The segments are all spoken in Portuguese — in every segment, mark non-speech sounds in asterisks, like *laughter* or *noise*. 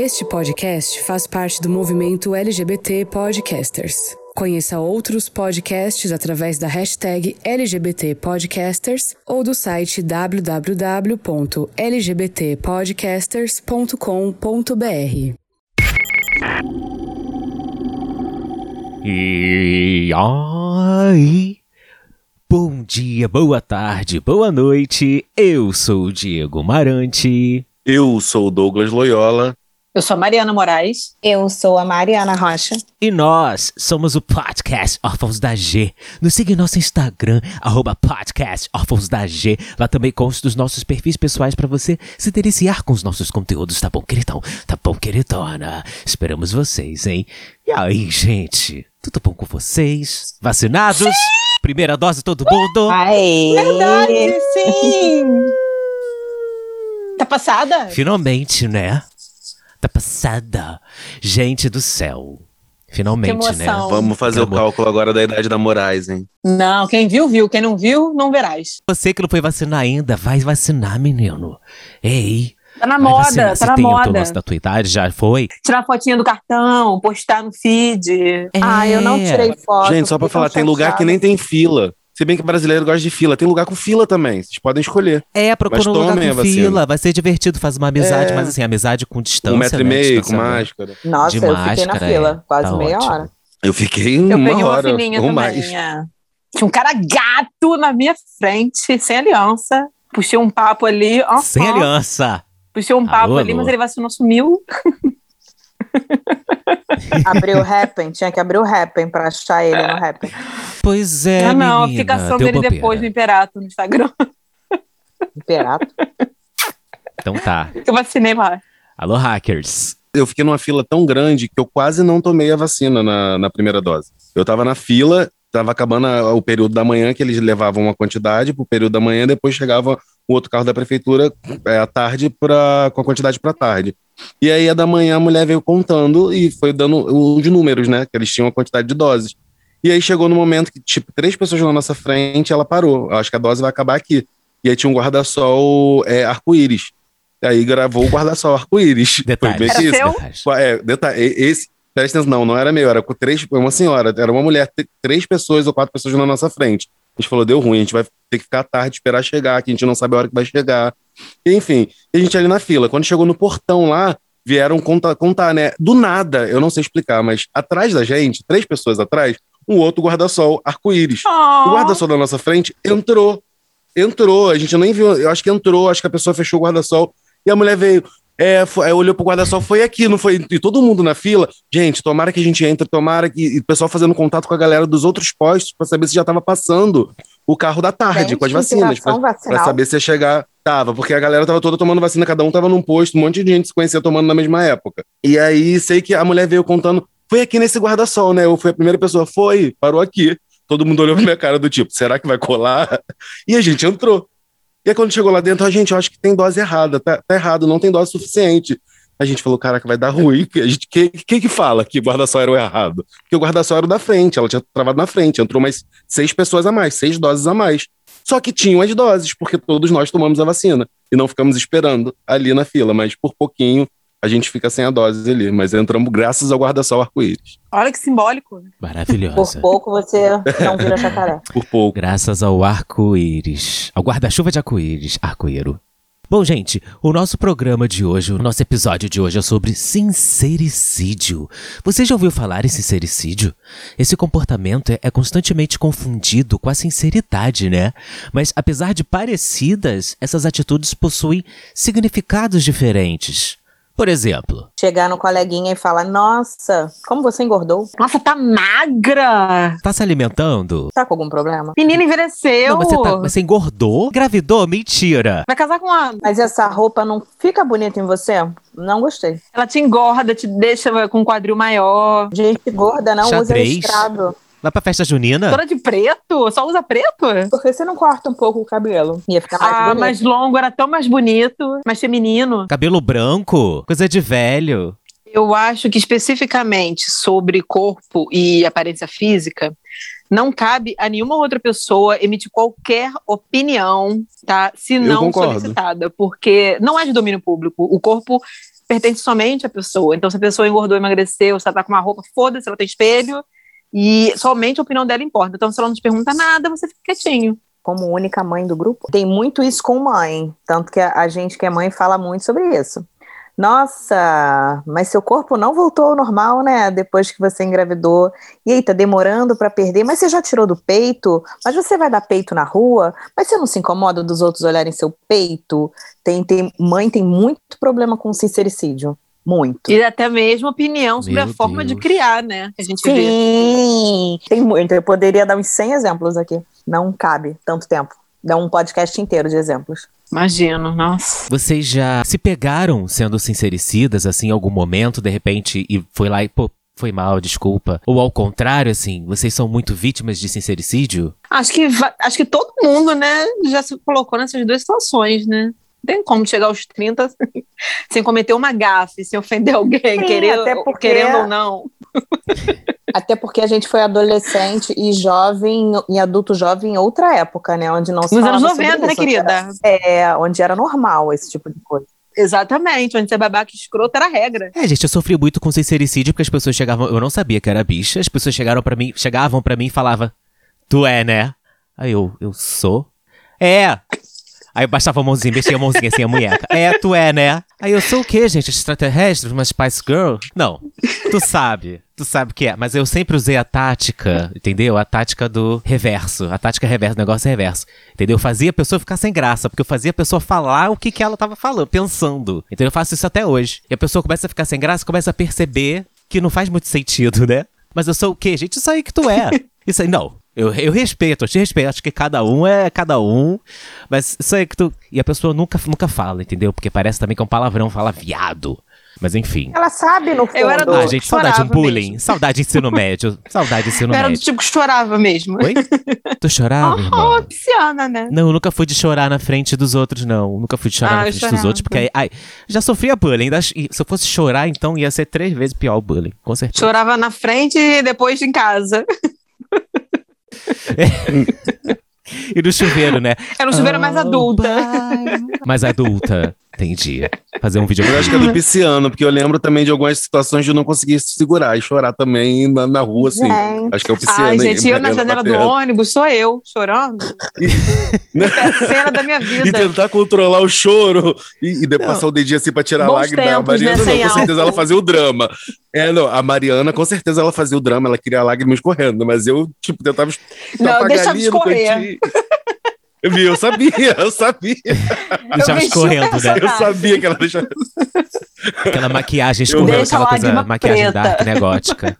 Este podcast faz parte do movimento LGBT Podcasters. Conheça outros podcasts através da hashtag LGBT Podcasters ou do site www.lgbtpodcasters.com.br. E aí? Bom dia, boa tarde, boa noite. Eu sou o Diego Marante. Eu sou o Douglas Loyola. Eu sou a Mariana Moraes. Eu sou a Mariana Rocha. E nós somos o Podcast Órfãos da G. Nos siga em nosso Instagram, arroba Podcast Órfãos da G. Lá também consta os nossos perfis pessoais para você se deliciar com os nossos conteúdos, tá bom, queridão? Tá bom, queridona? Esperamos vocês, hein? E aí, gente? Tudo bom com vocês? Vacinados? Sim! Primeira dose todo mundo? Aê! Verdade, sim! tá passada? Finalmente, né? Tá passada. Gente do céu. Finalmente, né? Vamos fazer o cálculo agora da idade da Moraes, hein? Não, quem viu, viu. Quem não viu, não verás. Você que não foi vacinar ainda, vai vacinar, menino. Ei. Tá na moda, vacinar. tá na tem moda. O da tua idade, já foi? Tirar fotinha do cartão, postar no feed. É. Ah, eu não tirei foto. Gente, só pra falar, tem lugar que nem tem fila. Se bem que brasileiro gosta de fila. Tem lugar com fila também. Vocês podem escolher. É, procura um lugar com fila. Vai ser divertido, faz uma amizade, é. mas assim, amizade com distância. Um metro né? e meio, com máscara. Nossa, de eu máscara, fiquei na fila, é. quase tá meia ótimo. hora. Eu fiquei Eu uma peguei uma hora fininha ou também. mais. é. Tinha um cara gato na minha frente, sem aliança. Puxei um papo ali. Sem aliança. Puxei um papo Alô, ali, alô. mas ele vacinou, sumiu. Abriu o Happn, tinha que abrir o Happn pra achar ele no Happn. Pois é, ah, não, menina, fica caçando deu ele bobeira. depois no Imperato, no Instagram. *laughs* Imperato. Então tá. Eu vacinei lá. Alô, hackers. Eu fiquei numa fila tão grande que eu quase não tomei a vacina na, na primeira dose. Eu tava na fila, tava acabando a- o período da manhã, que eles levavam uma quantidade pro período da manhã, depois chegava o outro carro da prefeitura é, à tarde pra, com a quantidade pra tarde. E aí, a da manhã, a mulher veio contando e foi dando os números, né? Que eles tinham a quantidade de doses. E aí chegou no momento que, tipo, três pessoas na nossa frente, ela parou. Eu acho que a dose vai acabar aqui. E aí tinha um guarda-sol é, arco-íris. E aí gravou o guarda-sol arco-íris. Foi Detalhes. bem Era que isso. seu? É, detalhe, esse, presta atenção, não, não era meu, era com três, uma senhora, era uma mulher, três pessoas ou quatro pessoas na nossa frente. A gente falou, deu ruim, a gente vai ter que ficar à tarde, esperar chegar, que a gente não sabe a hora que vai chegar. E, enfim, e a gente ali na fila. Quando chegou no portão lá, vieram contar, contar, né? Do nada, eu não sei explicar, mas atrás da gente, três pessoas atrás, um outro guarda-sol arco-íris. O guarda-sol da nossa frente entrou. Entrou, a gente nem viu, eu acho que entrou, acho que a pessoa fechou o guarda-sol e a mulher veio. É, foi, aí olhou pro guarda-sol, foi aqui, não foi? E todo mundo na fila, gente, tomara que a gente entre, tomara que. E o pessoal fazendo contato com a galera dos outros postos pra saber se já tava passando o carro da tarde Gente, com as vacinas. Vacinal. saber se ia chegar. Tava, porque a galera tava toda tomando vacina, cada um tava num posto, um monte de gente se conhecia tomando na mesma época. E aí sei que a mulher veio contando, foi aqui nesse guarda-sol, né? Eu fui a primeira pessoa, foi, parou aqui. Todo mundo olhou pra minha cara do tipo, será que vai colar? E a gente entrou. E aí quando chegou lá dentro, a gente, eu acho que tem dose errada, tá, tá errado, não tem dose suficiente. A gente falou, caraca, vai dar ruim. A gente, quem que, fala que o guarda-sol era o errado? Porque o guarda-sol era o da frente, ela tinha travado na frente, entrou mais seis pessoas a mais, seis doses a mais. Só que tinham as doses, porque todos nós tomamos a vacina e não ficamos esperando ali na fila, mas por pouquinho a gente fica sem a dose ali. Mas entramos graças ao guarda-sol arco-íris. Olha que simbólico. Por Maravilhosa. pouco você não vira jacaré. *laughs* Por pouco. Graças ao arco-íris. Ao guarda-chuva de arco-íris. Arco-íro. Bom, gente, o nosso programa de hoje, o nosso episódio de hoje é sobre sincericídio. Você já ouviu falar em sincericídio? Esse comportamento é- é constantemente confundido com a sinceridade, né? Mas apesar de parecidas, essas atitudes possuem significados diferentes. Por exemplo, Chegar no coleguinha e falar, nossa, como você engordou? Nossa, tá magra. tá se alimentando? Tá com algum problema? Menina envelheceu. Não, mas você, tá- mas você engordou? Gravidou? Mentira! Vai casar com a. Mas essa roupa não fica bonita em você? Não gostei. Ela te engorda, te deixa com um quadril maior. Gente gorda não usa Xadrez. listrado. Vai pra festa junina? Toda de preto? Só usa preto? Por que você não corta um pouco o cabelo? Ia ficar mais Ah, bonito. mais longo, era tão mais bonito, mais feminino. Cabelo branco? Coisa de velho. Eu acho que especificamente sobre corpo e aparência física, não cabe a nenhuma outra pessoa emitir qualquer opinião, tá? Se não solicitada, porque não é de domínio público. O corpo pertence somente à pessoa. Então, se a pessoa engordou, emagreceu, se ela tá com uma roupa, foda-se, ela tem espelho, e somente a opinião dela importa. Então, se ela não te pergunta nada, você fica quietinho. Como única mãe do grupo, tem muito isso com mãe. Tanto que a, gente que é mãe fala muito sobre isso. Nossa, mas seu corpo não voltou ao normal, né? Depois que você engravidou. E aí, tá demorando para perder, mas você já tirou do peito? Mas você vai dar peito na rua? Mas você não se incomoda dos outros olharem seu peito? Tem, tem, mãe tem muito problema com sincericídio. Muito. E até mesmo opinião sobre Meu a forma de Deus. criar, né? Que a gente vê. Sim, tem muito. Eu poderia dar uns 100 exemplos aqui. Não cabe tanto tempo. Dá um podcast inteiro de exemplos. Imagino, nossa. Vocês já se pegaram sendo sincericidas, assim, em algum momento, de repente, e foi lá e, pô, foi mal, desculpa. Ou ao contrário, assim, vocês são muito vítimas de sincericídio? Acho que, acho que todo mundo, né, já se colocou nessas duas situações, né? Não tem como chegar aos 30 *laughs* sem cometer uma gafe, sem ofender alguém, Sim, querendo, até porque- querendo ou não. *laughs* Até porque a gente foi adolescente e jovem, e adulto jovem em outra época, né? Onde não se Nos anos falava sobre 90, né, onde era- querida? É, onde era normal esse tipo de coisa. Exatamente, onde ser babaca e escroto era a regra. É, gente, eu sofri muito com sincericídio porque as pessoas chegavam. Eu não sabia que era bicha. As pessoas chegaram para mim, chegavam para mim e falavam: Tu é, né? Aí eu, eu sou? É! Aí eu baixava a mãozinha, mexia a mãozinha assim, a munheca. É, tu é, né? Aí eu sou o quê, gente? Extraterrestre? Uma Spice Girl? Não. Tu sabe. Tu sabe o que é. Mas eu sempre usei a tática, entendeu? A tática do reverso. A tática reverso, o negócio é reverso. Entendeu? Eu fazia a pessoa ficar sem graça, porque eu fazia a pessoa falar o que, que ela tava falando, pensando. Então eu faço isso até hoje. E a pessoa começa a ficar sem graça, começa a perceber que não faz muito sentido, né? Mas eu sou o quê, gente? Isso aí que tu é. *laughs* Isso aí, não. Eu, eu respeito, eu te respeito. Acho que cada um é cada um. Mas isso aí que tu. E a pessoa nunca, nunca fala, entendeu? Porque parece também que é um palavrão, fala viado. Mas enfim. Ela sabe, no fundo. Eu era do- Ah, gente, saudade de chorava bullying. mesmo. Saudade de ensino médio. Saudade de ensino Eu era do médio. tipo que chorava mesmo. Oi? Tu chorava, Oh, irmão? pisciana, né? Não, eu nunca fui de chorar na frente dos outros, não. Nunca fui de chorar Ah, na frente dos outros, porque aí, ai, já sofria bullying. ainda- se eu fosse chorar, então ia ser três vezes pior o bullying, com certeza. Chorava na frente e depois em casa. *laughs* E no chuveiro, né? Era um chuveiro mais Oh, adulta. Mais adulta. Entendi. Fazer um vídeo. Eu acho que é do pisciano, porque eu lembro também de algumas situações de eu não conseguir se segurar e chorar também na, na rua, assim. Gente. Acho que é o pisciano. Ai, aí, gente, eu na janela do ônibus, sou eu, chorando. *laughs* É a cena da minha E vida. tentar controlar o choro e, e passar o dedinho assim pra tirar a Bons lágrima. a tempos, Mariana, né, não, com certeza álcool. ela fazia o drama. É, não, a Mariana, com certeza ela fazia o drama, ela queria a lágrima escorrendo, mas eu, tipo, tentava Não, deixava escorrer. Eu vi, eu sabia, eu sabia. Deixava o escorrendo, né? Eu sabia que ela deixava. Aquela maquiagem escorrendo, aquela coisa, maquiagem preta. dark, né, gótica.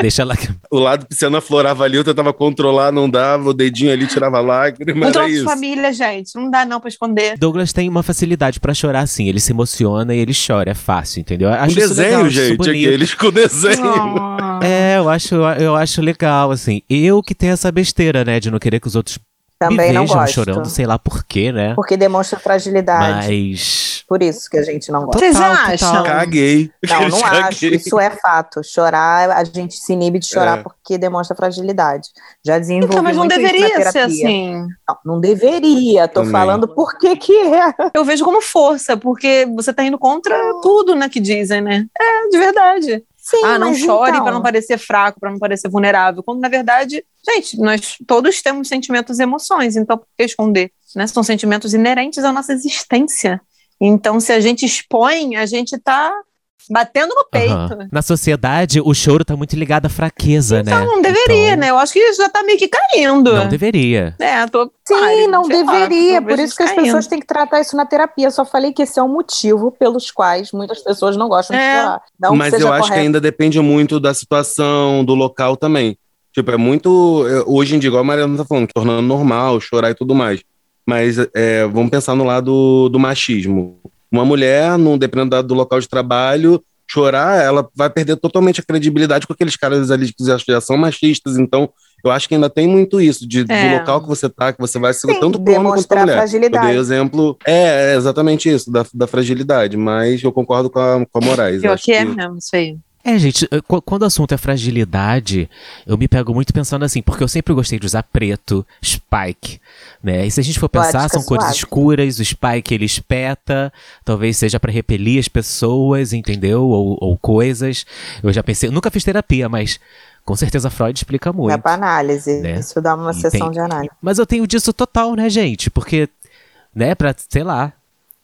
Deixa ela. O lado pisciano aflorava ali, eu tentava controlar, não dava, o dedinho ali tirava lágrima, era de família, gente. Não dá não pra esconder. Douglas tem uma facilidade pra chorar, assim. Ele se emociona e ele chora, é fácil, entendeu? Eu Um Acho legal, desenho, isso gente, bonito. aqueles com desenho. Ah. É, eu acho, eu acho legal, assim. Eu que tenho essa besteira, né, de não querer que os outros Também me não vejam chorando, sei lá por quê, né? Porque demonstra fragilidade. Mas. Por isso que a gente não gosta. Vocês acham? total. Caguei. Não, *laughs* não acho. Caguei. Isso é fato. Chorar, a gente se inibe de chorar É. porque demonstra fragilidade. Já desenvolvi Então, mas não deveria ser assim. Não, não deveria. Tô Também. falando por que que é. Eu vejo como força, porque você tá indo contra tudo, né, que dizem, né? É, de verdade. Sim, ah, não chore então, pra não parecer fraco, pra não parecer vulnerável. Quando, na verdade, gente, nós todos temos sentimentos e emoções, então por que esconder? Né? São sentimentos inerentes à nossa existência. Então, se a gente expõe, a gente tá batendo no peito. aham. Na sociedade, o choro tá muito ligado à fraqueza, né? Então, não deveria, Então, né? Eu acho que já tá meio que caindo. Não deveria. É, tô, Sim, pare, não lá, deveria. eu Por isso que as caindo. pessoas têm que tratar isso na terapia. Eu só falei que esse é um motivo pelos quais muitas pessoas não gostam de É. chorar. Não Mas que seja eu acho que correto. ainda depende muito da situação, do local também. Tipo, é muito. é, Hoje em dia, igual a Mariana tá falando, tornando normal, chorar e tudo mais. Mas é, vamos pensar no lado do machismo. Uma mulher, num, dependendo do local de trabalho, chorar, ela vai perder totalmente a credibilidade com aqueles caras ali que já são machistas. Então, eu acho que ainda tem muito isso, de, É. do local que você tá, que você vai se Sim, tanto pro homem quanto pra demonstrar mulher. Eu fragilidade. dei o exemplo. É, é exatamente isso, da, da fragilidade, mas eu concordo com a, com a Moraes. Pior acho que é mesmo, isso aí. É, gente, quando o assunto é fragilidade, eu me pego muito pensando assim, porque eu sempre gostei de usar preto, spike, né? E se a gente for pensar, são cores suave. escuras, o spike ele espeta, talvez seja pra repelir as pessoas, entendeu? Ou, ou coisas. Eu já pensei, eu nunca fiz terapia, mas com certeza Freud explica muito. É pra análise. né? Isso dá uma E sessão tem- de análise. Mas eu tenho disso total, né, gente? Porque, né, pra, sei lá,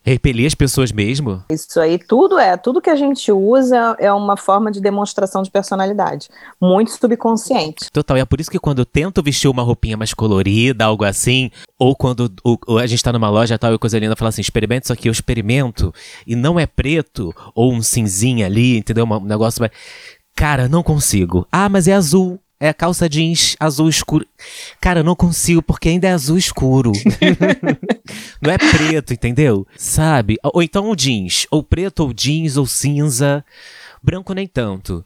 repelir as pessoas mesmo. Isso aí, tudo é, tudo que a gente usa é uma forma de demonstração de personalidade. Muito subconsciente. Total, e é por isso que quando eu tento vestir uma roupinha mais colorida, algo assim, ou quando o- o- a gente tá numa loja tal e coisa linda fala assim, experimenta isso aqui, eu experimento, e não é preto, ou um cinzinha ali, entendeu? Um negócio mais... Cara, não consigo. Ah, mas é azul. É a calça jeans azul escuro. Cara, eu não consigo porque ainda é azul escuro. *laughs* não é preto, entendeu? Sabe? Ou então o jeans. Ou preto, ou jeans, ou cinza. Branco nem tanto.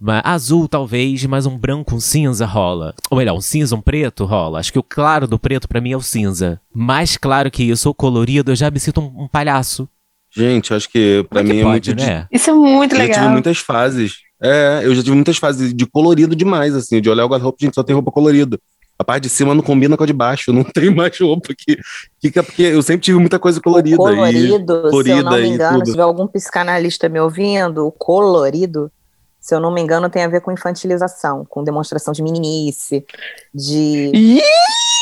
Mas azul talvez, mas um branco, um cinza rola. Ou melhor, um cinza, um preto rola. Acho que o claro do preto pra mim é o cinza. Mais claro que isso, ou colorido, eu já me sinto um, um palhaço. Gente, acho que pra Como é mim que é pode, muito. né? Isso é muito Eu já tive legal. muitas fases. É, eu já tive muitas fases de colorido demais, assim, de olhar o guarda-roupa, gente, só tem roupa colorida. A parte de cima não combina com a de baixo, não *laughs* tem mais roupa que fica, porque eu sempre tive muita coisa colorida. o e- colorido, se eu não colorida me engano, se tiver algum psicanalista me ouvindo, o colorido, se eu não me engano, tem a ver com infantilização, com demonstração de meninice, de. Ih,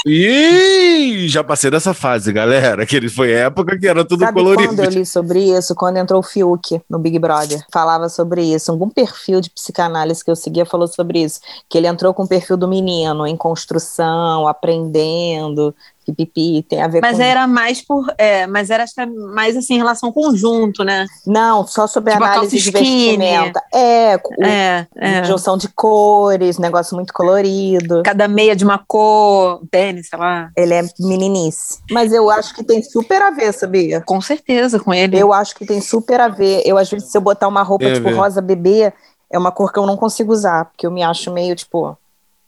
Ih, já passei dessa fase, galera, que ele foi época que era tudo Sabe colorido. quando eu li sobre isso? Quando entrou o Fiuk no Big Brother, falava sobre isso. Algum perfil de psicanálise que eu seguia falou sobre isso. Que ele entrou com o perfil do menino, em construção, aprendendo, pipipi, tem a ver Mas com era mais por. É, mas era acho que, mais assim, em relação ao conjunto, né? Não, só sobre Tipo a análise de vestimenta. É, o- É, é. junção de cores, negócio muito colorido. Cada meia de uma cor, tênis, sei lá. Ele é meninice. Mas eu acho que tem super a ver, sabia? Com certeza, com ele. Eu acho que tem super a ver. Eu, às vezes, se eu botar uma roupa Tem a tipo ver. rosa bebê, é uma cor que eu não consigo usar, porque eu me acho meio, tipo,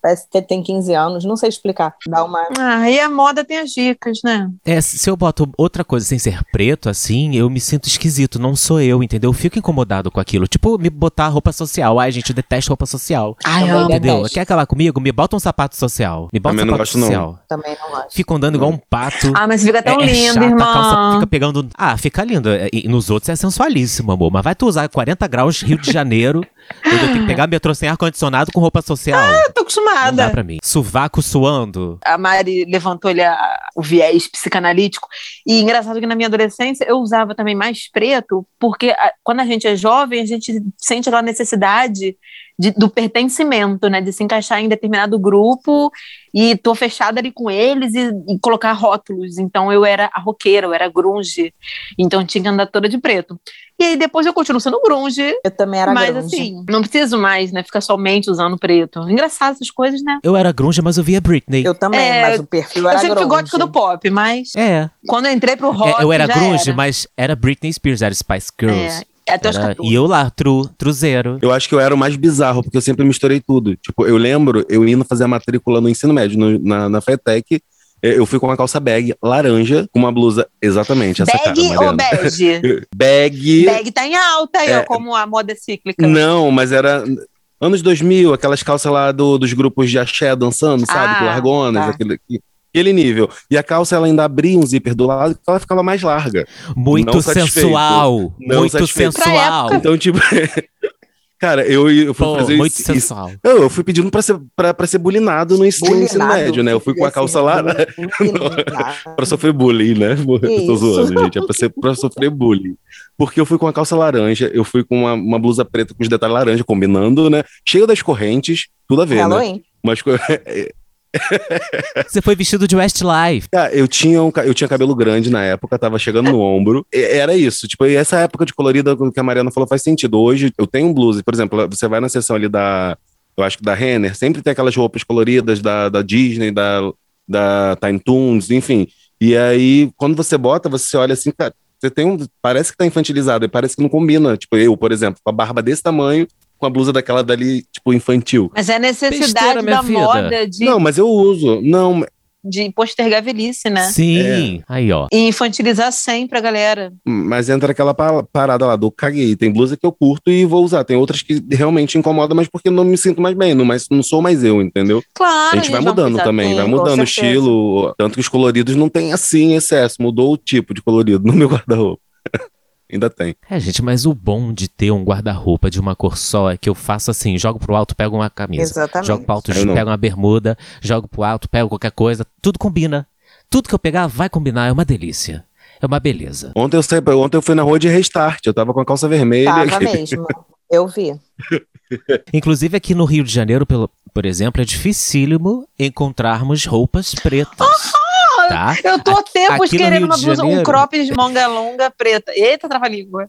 parece que tem 15 anos, não sei explicar. Dá uma. Ah, e a moda tem as dicas, né? É, se eu boto outra coisa sem ser preto, assim, eu me sinto esquisito. Não sou eu, entendeu? Eu fico incomodado com aquilo. Tipo, me botar roupa social. Ai, gente, eu detesto roupa social. Ai, amo. Entendeu? detesto. Quer acabar comigo? Me bota um sapato social. Me bota um Também não sapato gosto, não. social. Também não gosto. Fico andando igual um pato. Ah, mas fica tão é, é lindo, chato, irmão. a calça fica pegando. Ah, fica lindo. É, E nos outros é sensualíssimo, amor. Mas vai tu usar 40 graus Rio de Janeiro. Entendeu? Tem que pegar metrô sem ar-condicionado com roupa social. Eu tô Não acostumada. dá pra mim. Sovaco suando. a Mari levantou o viés psicanalítico. E engraçado que na minha adolescência eu usava também mais preto, porque a- quando a gente é jovem, a gente sente aquela necessidade de- do pertencimento, né? De se encaixar em determinado grupo e tô fechada ali com eles e, e colocar rótulos. Então eu era a roqueira, eu era grunge. Então tinha que andar toda de preto. E aí depois eu continuo sendo grunge, Eu também era mas grunge. assim, não preciso mais, né? Ficar somente usando preto. Engraçado essas coisas, né? Eu era grunge, mas eu via Britney. Eu também, É, mas o perfil Eu era sempre fui grunge. gótica do pop, mas É. quando eu entrei pro rock. É, eu era já grunge, era. mas era Britney Spears, era Spice Girls. É, até os 14. e eu lá, tru, truzeiro. Eu acho que eu era o mais bizarro, porque eu sempre misturei tudo. Tipo, eu lembro, eu indo fazer a matrícula no ensino médio, no- na, na FETEC, eu fui com uma calça bag laranja, com uma blusa, exatamente essa Bag cara, ou bege? *laughs* Bag, Bag tá em alta aí, ó, É. como a moda é cíclica. não, mas era anos 2000, aquelas calças lá do- dos grupos de axé dançando, sabe? Ah, com largonas, tá. aquele, aquele nível. E a calça, ela ainda abria um zíper do lado, ela ficava mais larga. Muito Não sensual. Não muito satisfeito. Sensual. Então, tipo... *laughs* Cara, eu, eu fui Pô, fazer muito isso, sensual. Eu, eu fui pedindo pra ser, pra, pra ser bulinado no ensino, no ensino Bulinado, médio, né? Eu fui com a assim, calça lá *laughs* bulinado. pra sofrer bullying, né? *laughs* Eu tô Isso. zoando, gente. É pra, ser, pra sofrer bullying. Porque eu fui com a calça laranja, eu fui com uma, uma blusa preta com os detalhes laranja, combinando, né? Cheio das correntes, tudo a ver, né? Halloween. Mas co- Você foi vestido de Westlife. Cara, eu tinha, um eu tinha cabelo grande na época, tava chegando no ombro. Era isso. Tipo, e essa época de colorida que a Mariana falou faz sentido. Hoje eu tenho um blusa, por exemplo, você vai na seção ali da. Eu acho que da Renner, sempre tem aquelas roupas coloridas da, da Disney, da, da Time Toons, enfim. E aí, quando você bota, você olha assim, cara, você tem um. Parece que tá infantilizado, parece que não combina. Tipo, eu, por exemplo, com a barba desse tamanho, com a blusa daquela dali, tipo, infantil. Mas é a necessidade Besteira, da filha. moda de. Não, mas eu uso. Não, de postergar a velhice, né? Sim. Aí, ó. E infantilizar sempre a galera. Mas entra aquela pa- parada lá do caguei. Tem blusa que eu curto e vou usar. Tem outras que realmente incomodam, mas porque não me sinto mais bem. Não, mas não sou mais eu, entendeu? Claro, A gente vai mudando também, vai com mudando o estilo. Tanto que os coloridos não tem assim excesso. Mudou o tipo de colorido no meu *laughs* guarda-roupa. Ainda tem. É, gente, mas o bom de ter um guarda-roupa de uma cor só é que eu faço assim: jogo pro alto, pego uma camisa. Exatamente. Jogo pro alto, pego uma bermuda. Jogo pro alto, pego qualquer coisa. Tudo combina. Tudo que eu pegar vai combinar. É uma delícia. É uma beleza. Ontem eu, saí, ontem eu fui na rua de restart. Eu tava com a calça vermelha. Tava mesmo. Eu vi. *laughs* Inclusive aqui no Rio de Janeiro, pelo, por exemplo, é dificílimo encontrarmos roupas pretas. *laughs* Tá? *laughs* Eu tô há tempos aqui querendo uma blusa, um Janeiro- cropped de manga longa preta. Eita, trava-língua.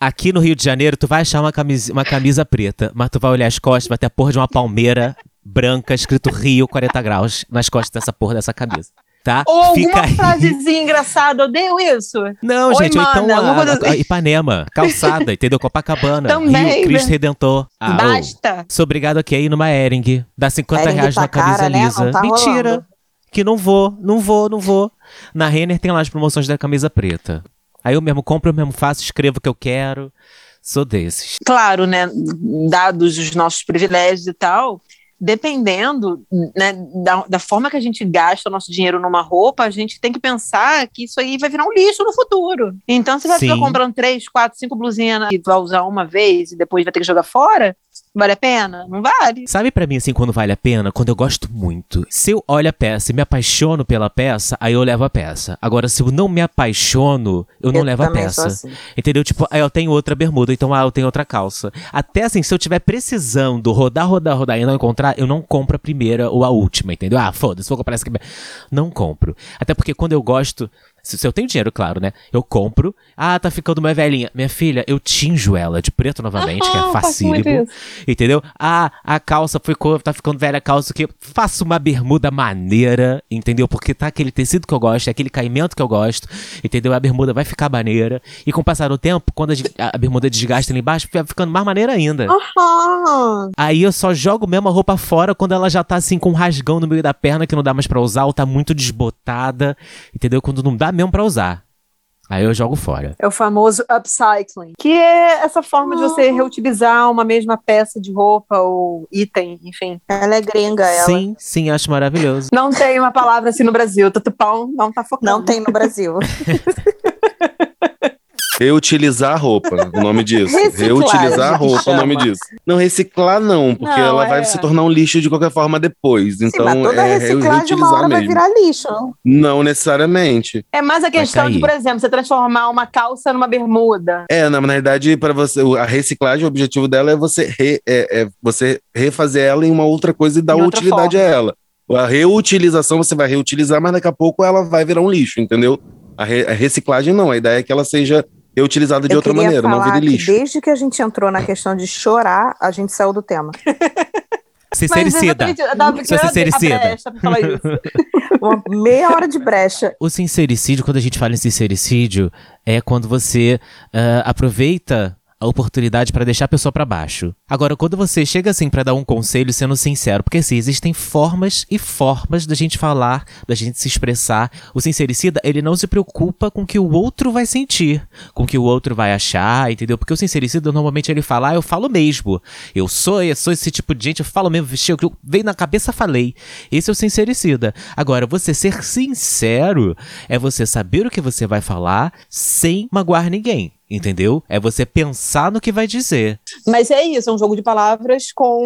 Aqui no Rio de Janeiro, tu vai achar uma camisa, uma camisa preta, mas tu vai olhar as costas, vai ter a porra de uma palmeira branca escrito Rio 40 graus nas costas dessa porra dessa camisa. Tá? Ou alguma aí. frasezinha engraçada, odeio isso. Não, Oi, gente, ou então mana, a, a- a assim. Ipanema, calçada, *laughs* entendeu? Copacabana, Também, Rio, Cristo né? Redentor. Ah, Basta. sou obrigado aqui a ir numa Ering, dá 50 Hering reais tá na camisa cara, né? lisa. Não tá Mentira, rolando. Que não vou, não vou, não vou. Na Renner tem lá as promoções da camisa preta. Aí eu mesmo compro, eu mesmo faço, escrevo o que eu quero. Sou desses. Claro, né? Dados os nossos privilégios e tal, dependendo né, da, da forma que a gente gasta o nosso dinheiro numa roupa, a gente tem que pensar que isso aí vai virar um lixo no futuro. Então, você vai ficar comprando três, quatro, cinco blusinhas que vai usar uma vez e depois vai ter que jogar fora. Vale a pena? Não vale. Sabe pra mim assim quando vale a pena? Quando eu gosto muito. Se eu olho a peça e me apaixono pela peça, aí eu levo a peça. Agora, se eu não me apaixono, eu não Eu levo a peça. assim. Entendeu? Tipo, aí eu tenho outra bermuda, então ah, eu tenho outra calça. Até assim, se eu tiver precisando rodar, rodar, rodar e não encontrar, eu não compro a primeira ou a última, entendeu? Ah, foda-se, vou comprar essa aqui. Não compro. Até porque quando eu gosto. Se, se eu tenho dinheiro, claro, né? Eu compro. Ah, tá ficando uma velhinha. Minha filha, eu tinjo ela de preto novamente, que é muito facílimo. Entendeu? Ah, a calça ficou, tá ficando velha a calça que faço uma bermuda maneira, entendeu? Porque tá aquele tecido que eu gosto, é aquele caimento que eu gosto, entendeu? A bermuda vai ficar maneira. E com o passar do tempo, quando a, a bermuda desgasta ali embaixo, vai ficando mais maneira ainda. Aham. Aí eu só jogo mesmo a roupa fora quando ela já tá assim com um rasgão no meio da perna que não dá mais pra usar, ou tá muito desbotada, entendeu? Quando não dá mesmo pra usar. Aí eu jogo fora. É o famoso upcycling, que é essa forma de você reutilizar uma mesma peça de roupa ou item, enfim. Ela é gringa, ela. Sim, sim, acho maravilhoso. Não tem uma palavra assim no Brasil. Tutupão não tá focando. Não tem no Brasil. *laughs* Reutilizar roupa, o nome disso. *laughs* Reciclagem, Reutilizar que roupa, o nome chama. disso. Não, reciclar não, porque Não, ela é. vai se tornar um lixo de qualquer forma depois. Sim, Então, mas toda é reciclagem uma reutilizar hora vai mesmo. virar lixo. Não necessariamente. É mais a questão de, por exemplo, você transformar uma calça numa bermuda. É, na, na realidade, para você, a reciclagem, o objetivo dela é você, re- é, é você refazer ela em uma outra coisa e dar utilidade forma. a ela. A reutilização você vai reutilizar, mas daqui a pouco ela vai virar um lixo, entendeu? A, re- a reciclagem não, a ideia é que ela seja reutilizada de Eu outra maneira, não que lixo. desde que a gente entrou na questão de chorar, a gente saiu do tema. Sincericida. Sou sincericida. brecha pra falar isso. *laughs* Uma meia hora de brecha. O sincericídio, quando a gente fala em sincericídio, é quando você ah, aproveita a oportunidade para deixar a pessoa para baixo. Agora, quando você chega assim para dar um conselho sendo sincero, porque assim, existem formas e formas da gente falar, da gente se expressar. O sincericida, ele não se preocupa com o que o outro vai sentir, com o que o outro vai achar, entendeu? Porque o sincericida, normalmente ele fala, ah, eu falo mesmo. Eu sou, eu sou esse tipo de gente, eu falo mesmo, que eu- veio na cabeça, falei. Esse é o sincericida. Agora, você ser sincero é você saber o que você vai falar sem magoar ninguém. Entendeu? É você pensar no que vai dizer. Mas é isso, é um jogo de palavras com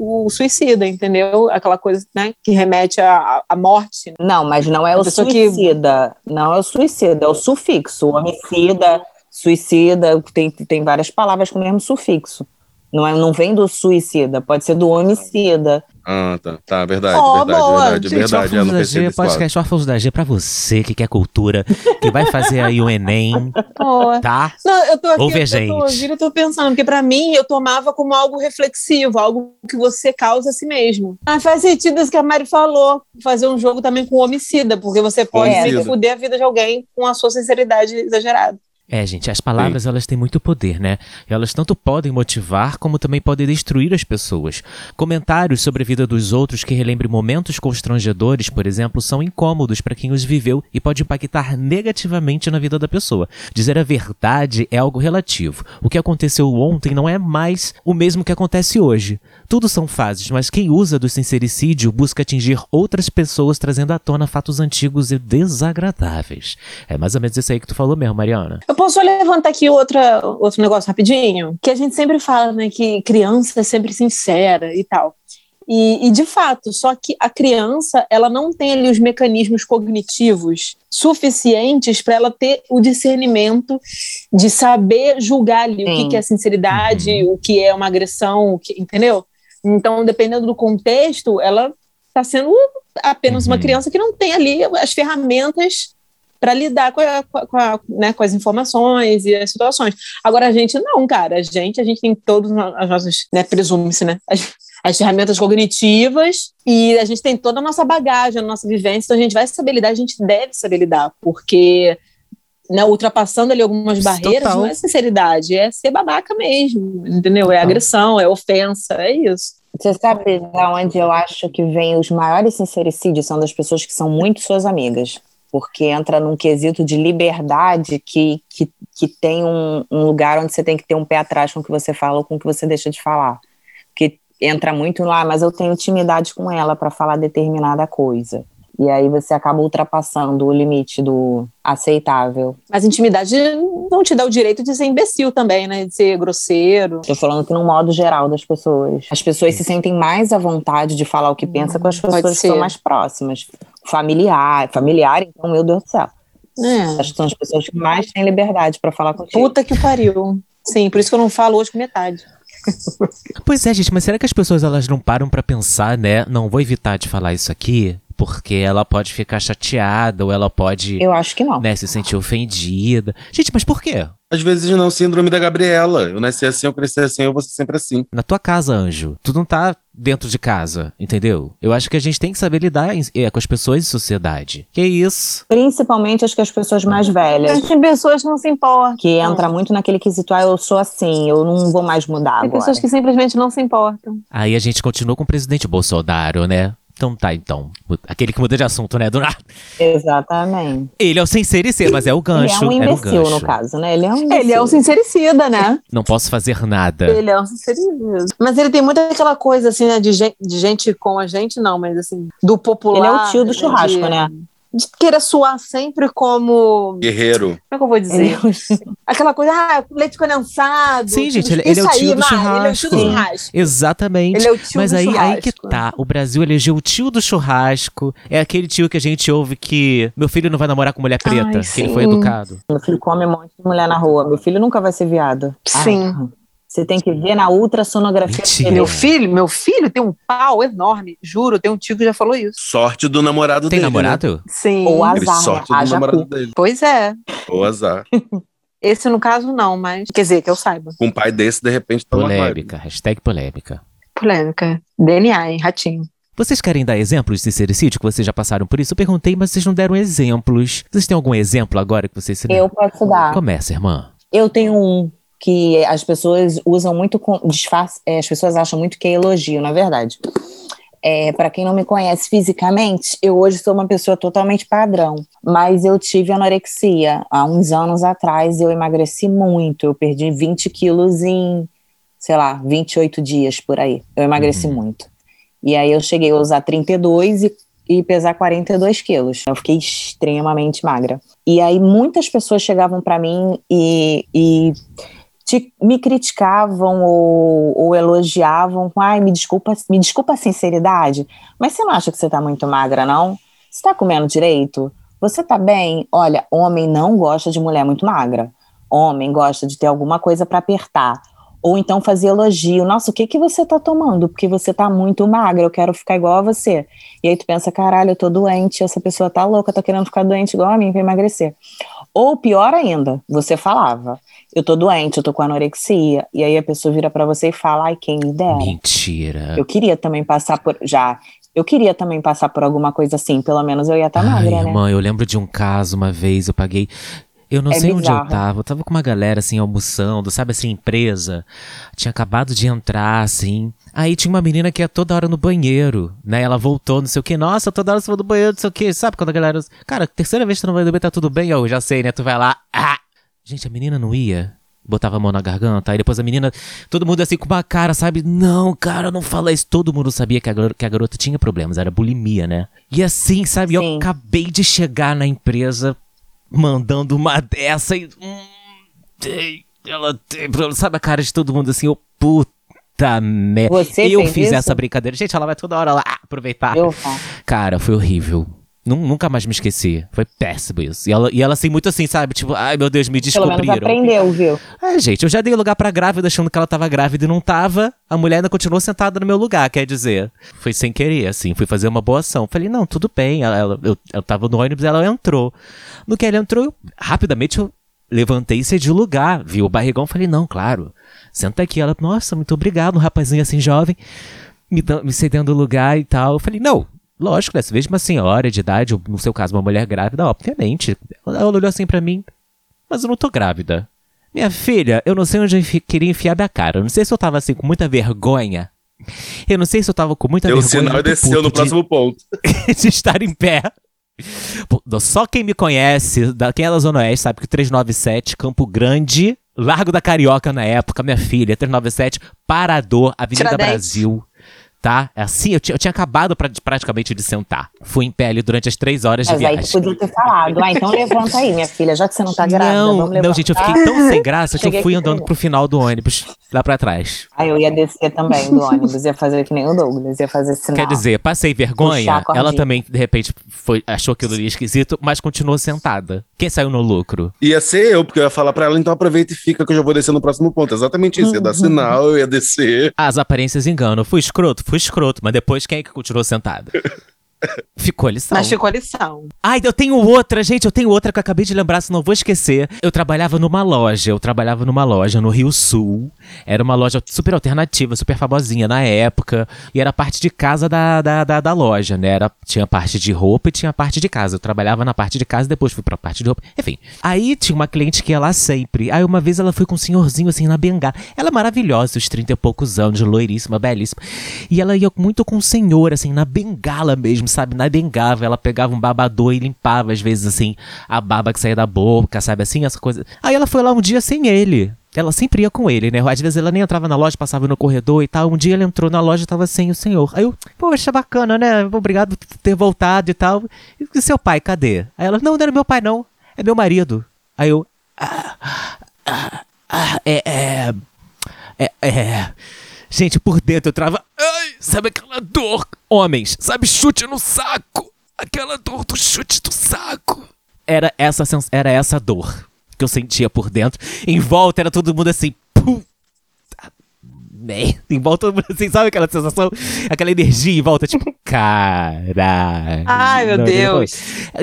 o suicida, entendeu? Aquela coisa né, que remete à, à morte. Não, mas não é A o pessoa que- suicida. Não é o suicida, é o sufixo. Homicida, suicida, tem, tem várias palavras com o mesmo sufixo. Não, é, não vem do suicida, pode ser do homicida. Ah, tá. Tá, verdade, Oh, verdade, boa. verdade, Gente, verdade. Eu Órfãos da pensei G, podcast Órfãos da G pra você que quer cultura, que vai fazer aí o Enem, *laughs* tá? Não, eu tô aqui, Ouve a eu gente. tô ouvindo, eu tô pensando, porque pra mim eu tomava como algo reflexivo, algo que você causa a si mesmo. Ah, faz sentido isso que a Mari falou, fazer um jogo também com homicida, porque você pode Homicida. foder a vida de alguém com a sua sinceridade exagerada. É, gente, as palavras elas têm muito poder, né? Elas tanto podem motivar como também podem destruir as pessoas. Comentários sobre a vida dos outros que relembrem momentos constrangedores, por exemplo, são incômodos para quem os viveu e pode impactar negativamente na vida da pessoa. Dizer a verdade é algo relativo. O que aconteceu ontem não é mais o mesmo que acontece hoje. Tudo são fases, mas quem usa do sincericídio busca atingir outras pessoas trazendo à tona fatos antigos e desagradáveis. É mais ou menos isso aí que tu falou mesmo, Mariana. Eu posso levantar aqui outra, outro negócio rapidinho? Que a gente sempre fala, né, que criança é sempre sincera e tal. E, e, de fato, só que a criança ela não tem ali os mecanismos cognitivos suficientes para ela ter o discernimento de saber julgar ali Sim. o que, que, é sinceridade, uhum. o que é uma agressão, o que, entendeu? Então, dependendo do contexto, ela está sendo apenas uhum. uma criança que não tem ali as ferramentas para lidar com, a, com, a, né, com, as informações e as situações. Agora, a gente não, cara. A gente, a gente tem todas as nossas, né, presume-se, né? As, as, ferramentas cognitivas e a gente tem toda a nossa bagagem, a nossa vivência, então a gente vai saber lidar, a gente deve saber lidar, porque né, ultrapassando ali algumas barreiras Total. não é sinceridade, é ser babaca mesmo, entendeu? É agressão, é ofensa, é isso. Você sabe de onde eu acho que vem os maiores sincericídios? São das pessoas que são muito suas amigas porque entra num quesito de liberdade que, que, que tem um, um, lugar onde você tem que ter um pé atrás com o que você fala ou com o que você deixa de falar. Porque entra muito lá, mas eu tenho intimidade com ela para falar determinada coisa. E aí você acaba ultrapassando o limite do aceitável. Mas intimidade não te dá o direito de ser imbecil também, né? De ser grosseiro. Tô falando que no modo geral das pessoas. As pessoas se sentem mais à vontade de falar o que pensa com as pessoas que são mais próximas. Familiar, familiar, então, meu Deus do céu. É. Acho que são as pessoas que mais têm liberdade para falar contigo. Puta que pariu. Sim, por isso que eu não falo hoje com metade. Pois é, gente, mas será que as pessoas elas não param para pensar, né? Não vou evitar de falar isso aqui, porque ela pode ficar chateada ou ela pode. Eu acho que não. Né, se sentir ofendida. Gente, mas por quê? Às vezes não, síndrome da Gabriela. Eu nasci assim, eu cresci assim, eu vou ser sempre assim. Na tua casa, anjo, tu não tá dentro de casa, entendeu? Eu acho que a gente tem que saber lidar é, com as pessoas em sociedade. Que isso? Principalmente acho que as pessoas mais velhas. As pessoas não se importam. Que entra muito naquele quesito, ah, eu sou assim, eu não vou mais mudar Tem agora. pessoas que simplesmente não se importam. Aí a gente continua com o presidente Bolsonaro, né? Então tá, então. Aquele que muda de assunto, né? Do nada. Exatamente. Ele é o sincericida, mas é o gancho. Ele é um imbecil, no caso, né? Ele é um imbecil. Ele é um sincericida, né? Não posso fazer nada. Ele é um sincericida. Mas ele tem muito aquela coisa, assim, né? De gente, de gente com a gente, não, mas assim, do popular. Ele é o tio do churrasco, de... né? De querer soar sempre como. Guerreiro. Como é que eu vou dizer? Aquela coisa, ah, leite condensado. Sim, gente, ele, ele é o tio aí, do churrasco. Ele é o tio do churrasco. Exatamente. Ele é o tio Mas do aí, churrasco. aí que tá. O Brasil elegeu o tio do churrasco. É aquele tio que a gente ouve que meu filho não vai namorar com mulher preta, Ai, que ele foi educado. Meu filho come um monte de mulher na rua. Meu filho nunca vai ser viado. Sim. Ah, você tem que ver na ultrassonografia. Mentira. Meu filho, meu filho tem um pau enorme. Juro, tem um tio que já falou isso. Sorte do namorado tem dele. Tem namorado? Né? Sim. Ou azar. Sorte do namorado dele. Pois é. Ou azar. *laughs* Esse no caso não, mas quer dizer, que eu saiba. Com um pai desse, de repente, tá Polêmica, hashtag polêmica. Polêmica. DNA, hein, ratinho. Vocês querem dar exemplos de sincericídio que vocês já passaram por isso? Eu perguntei, mas vocês não deram exemplos. Vocês têm algum exemplo agora que vocês se Eu posso dar. Começa, irmã. Eu tenho um que as pessoas usam muito com disfarce, é, as pessoas acham muito que é elogio, na verdade. É, para quem não me conhece fisicamente, eu hoje sou uma pessoa totalmente padrão, mas eu tive anorexia há uns anos atrás. Eu emagreci muito, eu perdi 20 quilos em, sei lá, 28 dias por aí. Eu emagreci uhum. muito. E aí eu cheguei a usar 32 e e pesar 42 quilos. Eu fiquei extremamente magra. E aí muitas pessoas chegavam para mim e, e te, me criticavam ou, ou, elogiavam com, ai, me desculpa, me desculpa a sinceridade, mas você não acha que você está muito magra, não? Você está comendo direito? Você está bem? Olha, homem não gosta de mulher muito magra. Homem gosta de ter alguma coisa para apertar. Ou então fazer elogio. Nossa, o que que você tá tomando? Porque você tá muito magra, eu quero ficar igual a você. E aí tu pensa, caralho, eu tô doente, essa pessoa tá louca, tá querendo ficar doente igual a mim pra emagrecer. Ou pior ainda, você falava, eu tô doente, eu tô com anorexia, e aí a pessoa vira para você e fala, ai, quem me dera. Mentira. Eu queria também passar por, já, eu queria também passar por alguma coisa assim, pelo menos eu ia estar tá magra, né? Mãe, eu lembro de um caso uma vez, eu paguei Eu não É sei onde eu bizarro. tava. Eu tava com uma galera, assim, almoçando, sabe, assim, empresa. Tinha acabado de entrar, assim. Aí tinha uma menina que ia toda hora no banheiro, né? Ela voltou, não sei o que. Nossa, toda hora você vai no banheiro, não sei o que. Sabe quando a galera. Cara, terceira vez que tu não vai no banheiro, tá tudo bem? Eu já sei, né? Tu vai lá. Ah! Gente, a menina não ia. Botava a mão na garganta. Aí depois a menina. Todo mundo assim com uma cara, sabe? Não, cara, não fala isso. Todo mundo sabia que a garota, que a garota tinha problemas. Era bulimia, né? E assim, sabe? Eu Sim. acabei de chegar na empresa mandando uma dessa e. Hum, ela. Sabe a cara de todo mundo assim? Eu, puta merda. Eu fiz isso? essa brincadeira. Gente, ela vai toda hora lá aproveitar. Eu. Cara, foi horrível. Nu- Nunca mais me esqueci. Foi péssimo isso. E ela, e ela assim, muito assim, sabe? Tipo, ai meu Deus, me Pelo menos descobriram. aprendeu, viu? É, gente, eu já dei lugar pra grávida achando que ela tava grávida e não tava. A mulher ainda continuou sentada no meu lugar, quer dizer. Foi sem querer, assim, fui fazer uma boa ação. Falei, não, tudo bem. Ela, ela- eu, eu tava no ônibus, ela entrou. No que ela entrou, eu- rapidamente eu levantei e cedi o lugar. Vi o barrigão, falei, não, claro. Senta aqui. Ela, nossa, muito obrigado, um rapazinho assim jovem, me, me cedendo o lugar e tal. Eu falei, não. Lógico, dessa vez uma senhora de idade, ou no seu caso uma mulher grávida, obviamente. Ela, olhou assim pra mim, mas eu não tô grávida. Minha filha, eu não sei onde eu enfi- queria enfiar minha cara. Eu não sei se eu tava assim com muita vergonha. Eu não sei se eu tava com muita Deu o vergonha. sinal e muito desceu no de- próximo ponto. *laughs* de estar em pé. Só quem me conhece, da, quem é da Zona Oeste, sabe que o 397, Campo Grande, Largo da Carioca na época, minha filha, 397, Parador, Avenida Tiradentes. Brasil. Tá? É assim, eu, tinha- eu tinha acabado pra- praticamente de sentar. Fui em pé ali durante as três horas de Mas aí tu viagem. podia ter falado. Ah, então levanta aí, minha filha, já que você não tá grávida, não, vamos não, gente, eu fiquei tão sem graça que Cheguei eu fui andando pro final do ônibus, lá pra trás. Aí eu ia descer também do ônibus, ia fazer que nem o Douglas, ia fazer sinal. Quer dizer, passei vergonha, ela também, de repente, foi, achou aquilo ali esquisito, mas continuou sentada. Quem saiu no lucro? Ia ser eu, porque eu ia falar pra ela, então aproveita e fica que eu já vou descer no próximo ponto. Exatamente isso. Ia dar *laughs* sinal, eu ia descer. As aparências enganam. Fui escroto, fui escroto, mas depois quem é que continuou sentado? *laughs* Ficou a lição. Mas ficou a lição. Ai, eu tenho outra, gente, eu tenho outra que eu acabei de lembrar, senão eu vou esquecer. Eu trabalhava numa loja, eu trabalhava numa loja no Rio Sul. Era uma loja super alternativa, super famosinha na época. E era parte de casa da, da, da, da loja, né? Era, tinha parte de roupa e tinha parte de casa. Eu trabalhava na parte de casa e depois fui pra parte de roupa. Enfim. Aí tinha uma cliente que ia lá sempre. Aí uma vez ela foi com um senhorzinho assim na bengala. Ela é maravilhosa, uns 30 e poucos anos, loiríssima, belíssima. E ela ia muito com o senhor, assim, na bengala mesmo, sabe? Na bengala. Ela pegava um babador e limpava, às vezes, assim, a baba que saía da boca, sabe? Assim, essa coisa. Aí ela foi lá um dia sem ele. Ela sempre ia com ele, né? Às vezes ela nem entrava na loja, passava no corredor e tal. Um dia ela entrou na loja e tava sem o senhor. Aí eu, poxa, bacana, né? Obrigado por ter voltado e tal. E seu pai, cadê? Aí ela, não, não era meu pai, não. É meu marido. Aí eu, ah, ah, ah, é, é, é, é. Gente, por dentro eu trava. Ai, sabe aquela dor? Homens, sabe chute no saco? Aquela dor do chute do saco. Era essa, sens- era essa dor que eu sentia por dentro. Em volta era todo mundo assim. Puta merda. Em volta todo mundo assim, sabe aquela sensação? Aquela energia em volta, tipo, *laughs* caralho. Ai, meu Não, Deus.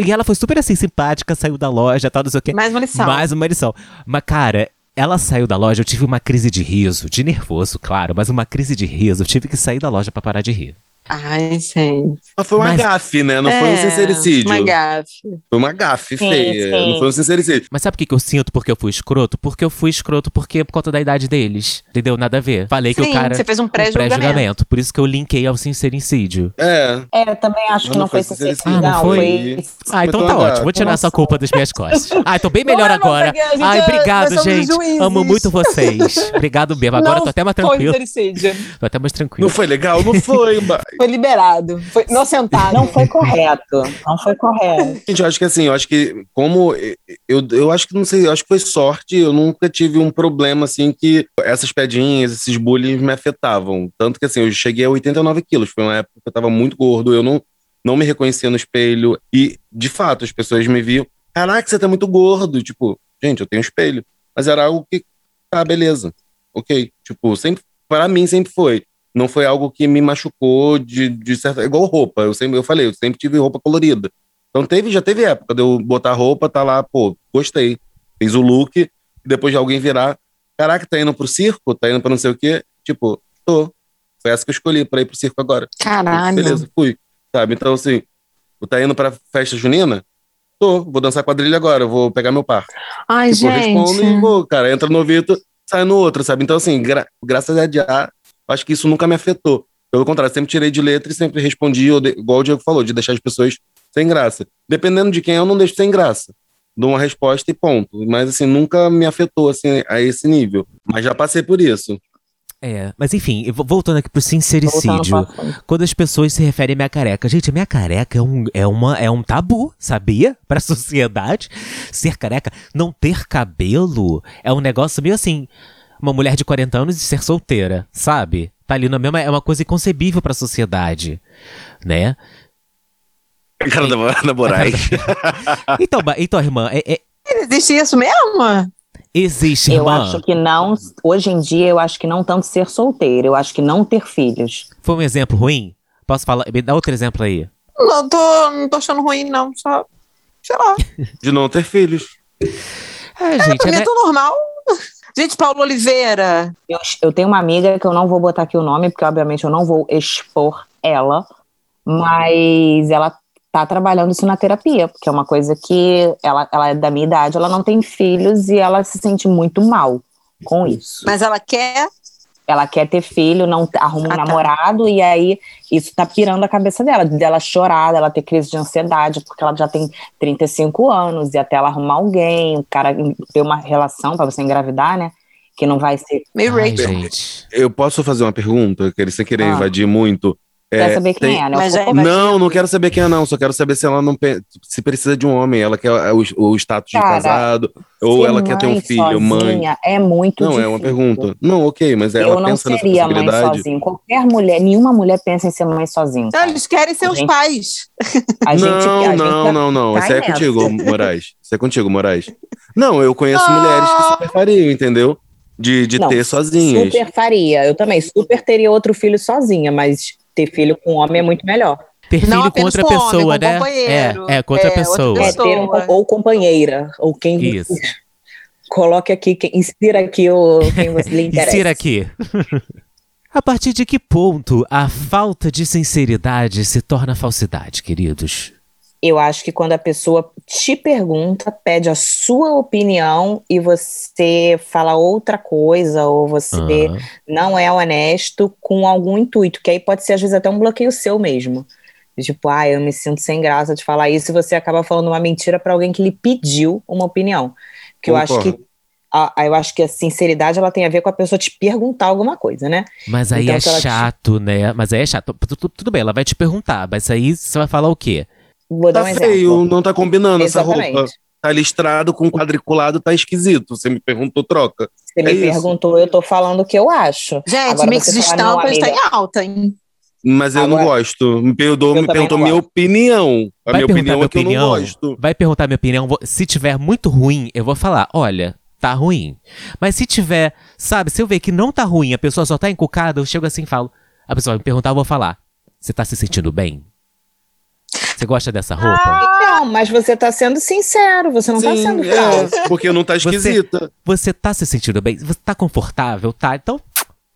E ela foi super assim, simpática, saiu da loja, tal, não sei o quê. Mais uma lição. Mais uma lição. Mas, cara, ela saiu da loja, eu tive uma crise de riso, de nervoso, claro, mas uma crise de riso. Eu tive que sair da loja pra parar de rir. Ai, gente. Mas foi uma Mas- gafe, né? Não foi um É, sincericídio. Uma gafe. Foi uma gafe Sim, feia. sim. Não foi um sincericídio. Mas sabe o que, que eu sinto porque eu fui escroto? Porque eu fui escroto porque por conta da idade deles. Entendeu? Nada a ver. Falei que Sim, o cara. você fez um um pré-julgamento. pré-julgamento. Por isso que eu linkei ao sincericídio. É. É, eu também acho que não não foi foi sincericídio. Ah, não não, foi? foi. Ah, então Foi tá tão ótimo. Vou tirar essa culpa das minhas costas. *laughs* Ah, tô bem melhor Não é, não, agora. gente Ai, é- obrigado, gente. juízes. Amo muito vocês. Obrigado mesmo. Agora eu tô até mais Foi tranquilo. sincericídio. Tô até mais tranquilo. Não foi legal? Não foi, *laughs* mas... Foi liberado. Foi inocentado. Não foi correto. Não foi correto. Gente, eu acho que assim, eu acho que como eu, eu acho que não sei, eu acho que foi sorte, eu nunca tive um problema assim que essas pedinhas, esses bullying me afetavam. Tanto que assim, eu cheguei a 89 quilos, foi uma época que eu tava muito gordo, eu não, não me reconhecia no espelho e, de fato, as pessoas me viam, caraca, você tá muito gordo, tipo, gente, eu tenho espelho, mas era algo que, tá, beleza, ok, tipo, sempre, para mim sempre foi. Não foi algo que me machucou de, de certa. Igual roupa. Eu sempre eu falei, eu sempre tive roupa colorida. Então teve, já teve época de eu botar roupa, tá lá, pô, gostei. Fiz o look, e depois de alguém virar, caraca, tá indo pro circo? Tá indo pra não sei o quê? Tipo, tô. Foi essa que eu escolhi pra ir pro circo agora. Caralho. Beleza, fui. Sabe? Então, assim, tá indo pra festa junina? Tô, vou dançar quadrilha agora, vou pegar meu par. Ai, Tipo, eu respondo e gente. vou, cara, entra no ouvido, sai no outro, sabe? Então, assim, gra- graças a Deus, acho que isso nunca me afetou. Pelo contrário, sempre tirei de letra e sempre respondi, igual o Diego falou, de deixar as pessoas sem graça. Dependendo de quem, eu não deixo sem graça. Dou uma resposta e ponto. Mas, assim, nunca me afetou, assim, a esse nível. Mas já passei por isso. É, mas enfim, voltando aqui pro sincericídio. Quando as pessoas se referem à minha careca. Gente, a minha careca é um, é uma, é um tabu, sabia? *laughs* Pra sociedade. Ser careca, não ter cabelo é um negócio meio assim. Uma mulher de 40 anos e ser solteira, sabe? Tá ali na mesma. É uma coisa inconcebível pra sociedade, né? Cara da, *laughs* da Moraes. *laughs* Então, então irmã, é- é- Existe isso mesmo? existe, Eu irmã. acho que não, hoje em dia, eu acho que não tanto ser solteiro, eu acho que não ter filhos. Foi um exemplo ruim? Posso falar? Me dá outro exemplo aí. Não tô, não tô achando ruim, não. Só, sei lá. de não ter filhos. É, gente, Pra é, mim é né? tão normal. Gente, Paulo Oliveira. Eu, eu tenho uma amiga que eu não vou botar aqui o nome, porque obviamente eu não vou expor ela, mas ela tá trabalhando isso na terapia, porque é uma coisa que ela, ela é da minha idade, ela não tem filhos e ela se sente muito mal com isso. Mas ela quer. Ela quer ter filho, não arruma um Ah, tá. namorado, e aí isso tá pirando a cabeça dela, dela chorar, dela ter crise de ansiedade, porque ela já tem 35 anos, e até ela arrumar alguém, o cara ter uma relação pra você engravidar, né? Que não vai ser. Meio Rachel. Eu posso fazer uma pergunta, que ele sem querer Ah. invadir muito. Quer É, saber quem tem- é, né? Mas Eu é- Não, não quero saber quem é, não. Só quero saber se ela não pe- se precisa de um homem. Ela quer o, o status de Cara, casado, ou ela quer ter um filho, mãe. sozinha É muito Não, difícil. é uma pergunta. Não, ok, mas ela Eu não pensa nessa seria mãe possibilidade. sozinha. Qualquer mulher, nenhuma mulher pensa em ser mãe sozinha. Não, cara. eles querem ser os gente- pais. A gente, não, a gente não, não, não. Isso é contigo, Moraes. Isso é contigo, Moraes. Não, eu conheço Ah. mulheres que super fariam, entendeu? De, de Não, ter sozinhas. Super faria. Eu também super teria outro filho sozinha, mas ter filho com homem é muito melhor. Ter Não filho com outra com homem, pessoa, com né? companheiro. É, é, com outra É, outra pessoa. É ter um, ou companheira, ou quem Isso. *laughs* coloque aqui, quem, insira aqui o quem você lhe *laughs* interessa. Insira aqui. *laughs* A partir de que ponto a falta de sinceridade se torna falsidade, queridos? Eu acho que quando a pessoa te pergunta, pede a sua opinião e você fala outra coisa, ou você Aham. não é honesto com algum intuito, que aí pode ser às vezes até um bloqueio seu mesmo. Tipo, ah, eu me sinto sem graça de falar isso e você acaba falando uma mentira para alguém que lhe pediu uma opinião. Porque eu acho que a, eu acho que a sinceridade ela tem a ver com a pessoa te perguntar alguma coisa, né? Mas aí Então, é ela te- chato, né? Mas aí é chato. Tu- tu- Tudo bem, ela vai te perguntar, mas aí você vai falar o quê? Vou dar Tá um feio, exemplo. não tá combinando essa roupa. Exatamente. Tá listrado com quadriculado, tá esquisito. Você me perguntou, troca. Você me é isso. perguntou, eu tô falando o que eu acho. Gente, Agora mix de não, estampas tá amiga. em alta, hein? Mas eu não Agora- gosto. Me me perguntou não minha gosto. opinião. A Vai minha perguntar opinião minha é que eu não opinião? gosto. Vai perguntar minha opinião. Se tiver muito ruim, eu vou falar: olha, tá ruim. Mas se tiver, sabe, se eu ver que não tá ruim, a pessoa só tá encucada, eu chego assim e falo. A pessoa vai me perguntar, eu vou falar: você tá se sentindo bem? Você gosta dessa roupa? Não, mas você tá sendo sincero, você não tá Sim, sendo é, falso. porque não tá esquisita. Você tá se sentindo bem? Você tá confortável? Tá? Então,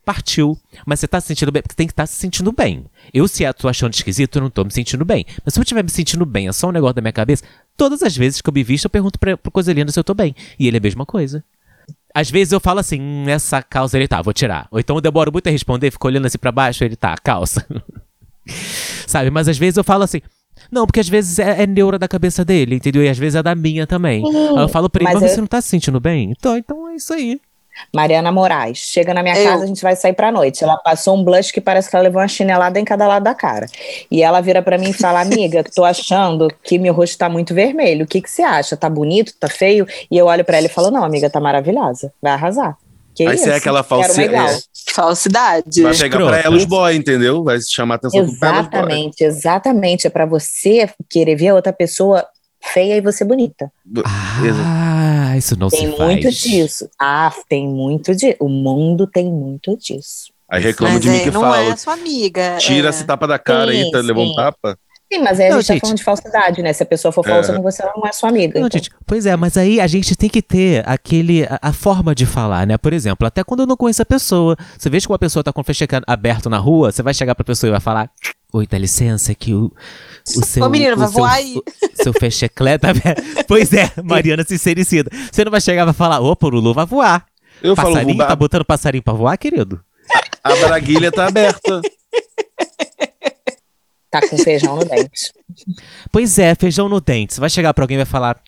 partiu. Mas você tá se sentindo bem? Porque tem que estar se sentindo bem. Eu, se eu tô achando esquisito, eu não tô me sentindo bem. Mas se eu estiver me sentindo bem, é só um negócio da minha cabeça, todas as vezes que eu me visto, eu pergunto pra, pro Coisa Linda se eu tô bem. E ele é a mesma coisa. Às vezes eu falo assim, hum, essa calça ele tá, vou tirar. Ou então eu demoro muito a responder, fico olhando assim pra baixo, ele tá, calça. *laughs* Sabe? Mas às vezes eu falo assim, não, porque às vezes é, é neura da cabeça dele, entendeu? E às vezes é da minha também. Aí eu falo pra ele, mas mas eu- você não tá se sentindo bem? Então, então é isso aí. Mariana Moraes, chega na minha Eu. casa, a gente vai sair pra noite. Ela passou um blush que parece que ela levou uma chinelada em cada lado da cara. E ela vira pra mim e fala: Amiga, tô achando que meu rosto tá muito vermelho. O que que você acha? Tá bonito? Tá feio? E eu olho pra ela e falo: Não, amiga, tá maravilhosa. Vai arrasar. Que Aí isso? você é aquela igual. é, Falsidade. vai pegar Escrota. pra ela os boy, entendeu? Vai chamar a atenção. Exatamente, exatamente. É pra você querer ver a outra pessoa feia e você bonita. Ah, isso não Tem se faz. muito disso. Ah, tem muito disso. O mundo tem muito disso. Aí reclama Mas de mim é, que não fala. é sua amiga. Tira é. esse tapa da cara aí, Sim, tá, levou um tapa. Sim, mas aí a Não, gente tá gente. falando de falsidade, né? Se a pessoa for falsa com você, ela não é sua amiga. Não, então. gente, pois é, mas aí a gente tem que ter aquele a, a forma de falar, né? Por exemplo, até quando eu não conheço a pessoa, você vê que uma pessoa tá com o flecha aberto na rua, você vai chegar pra pessoa e vai falar: "Oi, dá licença que o o seu Ô, menino, o vai seu, voar aí." o *laughs* seu fecheclé tá aberto." Pois é, Mariana sincericida. Você não vai chegar e vai falar: "Opa, o Lulu vai voar." Eu falo, passarinho, "Vou- tá botando passarinho pra voar, querido? a braguilha tá aberta. *laughs* Tá com feijão no dente. Pois é, feijão no dente. Você vai chegar pra alguém e vai falar: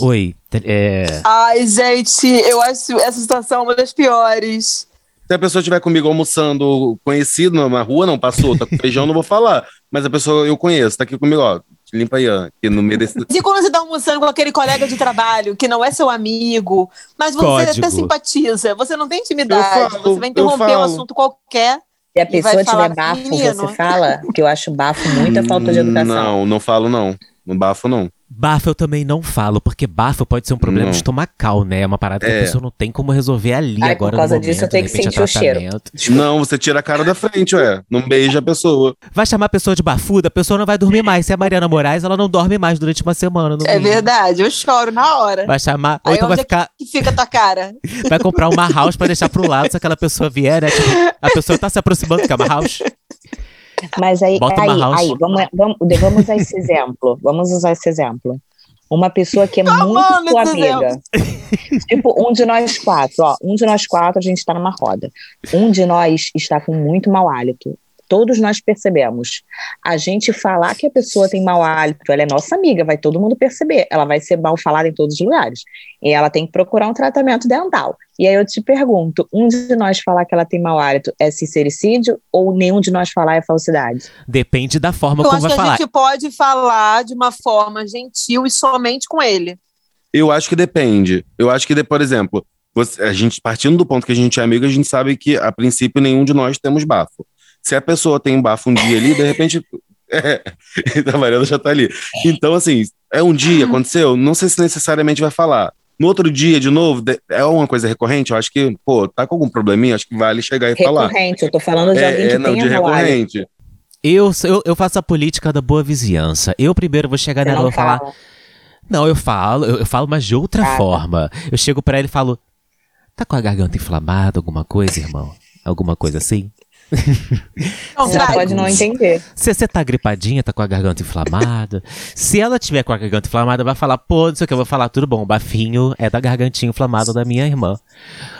"Oi, é, Ai, gente, eu acho essa situação uma das piores. Se a pessoa estiver comigo almoçando conhecido na- na rua, não passou, tá com feijão, não vou falar. Mas a pessoa eu conheço, tá aqui comigo, ó. Limpa aí, ó. Aqui no meio desse. E quando você tá almoçando com aquele colega de trabalho que não é seu amigo, mas você Código. até simpatiza, você não tem intimidade, falo, você vai interromper um assunto qualquer. Se a pessoa falar, tiver bafo, "Menino." você fala, que eu acho bafo muita falta de educação. Não, não falo, não. No bafo, não. Bafo eu também não falo, porque bafo pode ser um problema Não. estomacal, né? É uma parada que a É. pessoa não tem como resolver ali Ai, agora por causa no momento, disso eu tenho que repente, sentir o cheiro. Não, você tira a cara da frente, ué. Não beija a pessoa. Vai chamar a pessoa de bafuda, a pessoa não vai dormir mais. Se é a Mariana Moraes, ela não dorme mais durante uma semana. no É mínimo. verdade, eu choro na hora. Vai chamar, ou Aí então vai onde é ficar, que fica a tua cara? *laughs* vai comprar uma house pra deixar pro lado se aquela pessoa vier, né? Tipo, a pessoa tá se aproximando, quer uma house. Mas aí, Bota uma aí, aí vamos, vamos, vamos usar esse exemplo. Vamos usar esse exemplo. Uma pessoa que é muito amando sua amiga. *laughs* tipo, um de nós quatro, ó. Um de nós quatro, a gente tá numa roda. Um de nós está com muito mau hálito. Todos nós percebemos. A gente falar que a pessoa tem mau hálito, ela é nossa amiga, vai todo mundo perceber. Ela vai ser mal falada em todos os lugares. E ela tem que procurar um tratamento dental. E aí eu te pergunto: um de nós falar que ela tem mau hálito é sincericídio ou nenhum de nós falar é falsidade? Depende da forma Eu como acho vai que a falar. gente pode falar de uma forma gentil e somente com ele. Eu acho que depende. Eu acho que, de- por exemplo, você- a gente, partindo do ponto que a gente é amigo, a gente sabe que, a princípio, nenhum de nós temos bafo. Se a pessoa tem um bafo um dia ali, de repente. *laughs* É, a Mariana já tá ali. Então, assim, é um dia, aconteceu, não sei se necessariamente vai falar. No outro dia, de novo, é uma coisa recorrente, eu acho que, pô, tá com algum probleminha, acho que vale chegar e falar. Recorrente, eu tô falando de alguém É, que é, não, de recorrente. Eu, eu, eu faço a política da boa vizinhança. Eu primeiro vou chegar Você nela e vou falar. fala. Não, eu falo, eu, eu falo, mas de outra Ah, forma. Eu chego pra ele e falo: Tá com a garganta inflamada, alguma coisa, irmão? Alguma coisa assim? *laughs* Não, vai. pode não entender. Se você tá gripadinha, tá com a garganta inflamada. Se ela tiver com a garganta inflamada, vai falar, pô, não sei o que, eu vou falar, tudo bom, o bafinho é da gargantinha inflamada da minha irmã.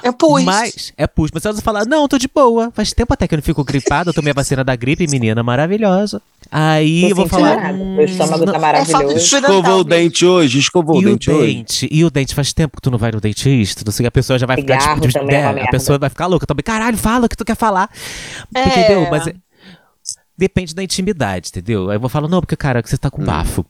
É pus. Mas, é puxa, mas se ela falar, não, tô de boa, faz tempo até que eu não fico gripada, eu tomei a vacina da gripe, menina maravilhosa. Aí Tô eu vou falar. nada. hum, Meu estômago não- tá É de maravilhoso. Cuidado, Escovou o dente hoje, escovou o E o dente hoje. dente, e o dente, faz tempo que tu não vai no dentista, não sei, a pessoa já vai ficar Cigarro tipo, também é uma a merda. pessoa vai ficar louca também, caralho, fala o que tu quer falar. É. Entendeu? Mas é- depende da intimidade, entendeu? Aí eu vou falar, não, porque, cara, você tá com bafo.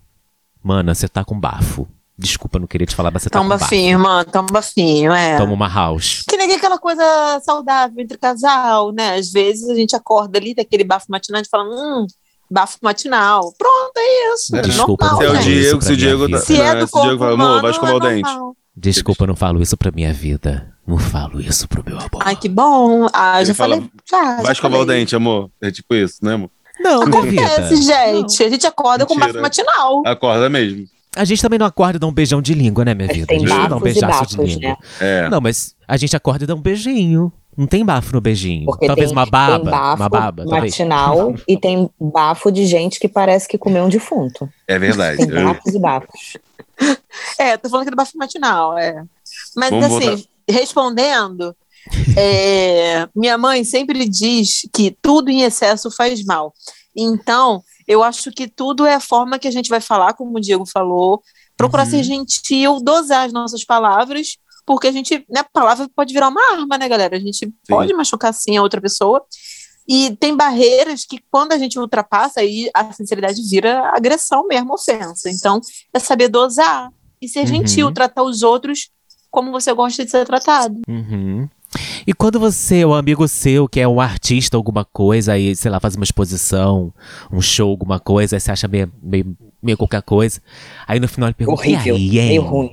Mana, você tá com bafo. Desculpa, não queria te falar, mas você tá Toma com bafo. bafinho, irmã, toma bafinho, é. Toma uma house. Que nem aquela coisa saudável entre casal, né? Às vezes a gente acorda ali daquele bafo matinal e fala, hum, bafo matinal. Pronto, é isso. É. Desculpa, normal, Se é o não gente. isso Diego, pra se o Diego. tá- Se é né, do se o Diego corpo fala, amor, vai escovar é o dente. normal. Desculpa, eu não falo isso pra minha vida. Não falo isso pro meu amor. Ai, que bom. Ah, Ele já fala, falei. Já, já Vai escovar o dente, amor. É tipo isso, né, amor? não, Acontece, gente. A gente acorda com Mentira. bafo matinal. Acorda mesmo. A gente também não acorda e dá um beijão de língua, né, minha vida? tem a gente não dá um bafos beijaço de língua. né? É. Não, mas a gente acorda e dá um beijinho. Não tem bafo no beijinho. Porque Talvez tem, uma baba. tem bafo uma baba, talvez. matinal *laughs* e tem bafo de gente que parece que comeu um defunto. É verdade. Tem bafos e bafos. *laughs* É, tô falando aqui do bafo matinal, é. Mas Vamos assim, voltar. Respondendo, é, minha mãe sempre diz que tudo em excesso faz mal. Então, eu acho que tudo é a forma que a gente vai falar, como o Diego falou, procurar Uhum. ser gentil, dosar as nossas palavras, porque a gente, né, a palavra pode virar uma arma, né, galera? A gente pode machucar sim a outra pessoa. E tem barreiras que, quando a gente ultrapassa, aí a sinceridade vira agressão mesmo, ofensa. Então, é saber dosar e ser Uhum. gentil, tratar os outros como você gosta de ser tratado. Uhum. E quando você, um amigo seu, que é um artista, alguma coisa, aí, sei lá, faz uma exposição, um show, alguma coisa, aí você acha meio, meio, meio qualquer coisa. Aí no final ele pergunta: Horrível. E aí, hein? Meio ruim.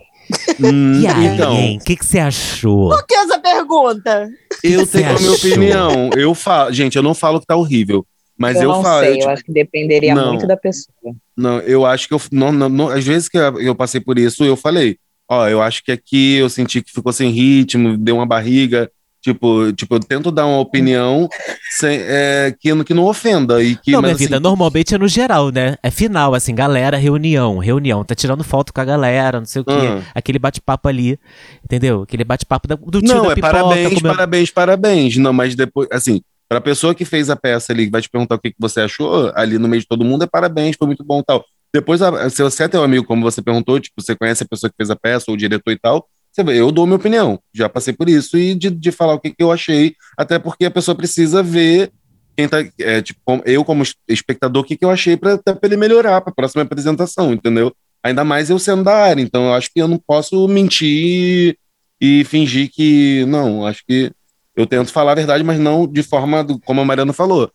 Hum, E *laughs* aí, então, hein? O que, que você achou? Por que essa pergunta? eu tenho a minha opinião. Eu falo, gente, eu não falo que tá horrível, Mas eu, eu, não falo, sei, eu, eu, tipo, acho que dependeria não. muito da pessoa. Não, eu acho que eu. Não, não, não, às vezes que eu passei por isso, eu falei: Ó, eu acho que aqui eu senti que ficou sem ritmo, deu uma barriga. Tipo, tipo eu tento dar uma opinião sem, é, que, que não ofenda. E que, não, mas, minha assim, vida, normalmente é no geral, né? É final, assim, galera, reunião, reunião. Tá tirando foto com a galera, não sei o quê. Ah. Aquele bate-papo ali, entendeu? Aquele bate-papo do tio Não, é pipoca. parabéns, comendo- parabéns, parabéns. Não, mas depois, assim, pra pessoa que fez a peça ali, que vai te perguntar o que, que você achou, ali no meio de todo mundo, é parabéns, foi muito bom e tal. Depois, a- se você é teu amigo, como você perguntou, tipo, você conhece a pessoa que fez a peça, ou o diretor e tal, você vê, eu dou minha opinião. Já passei por isso e de, de falar o que, que eu achei, até porque a pessoa precisa ver quem tá, é, tipo, eu como es- espectador, o que, que eu achei pra ele melhorar pra próxima apresentação, entendeu? Ainda mais eu sendo da área, então eu acho que eu não posso mentir e fingir que. Não, acho que eu tento falar a verdade, mas não de forma, do- como a Mariana falou,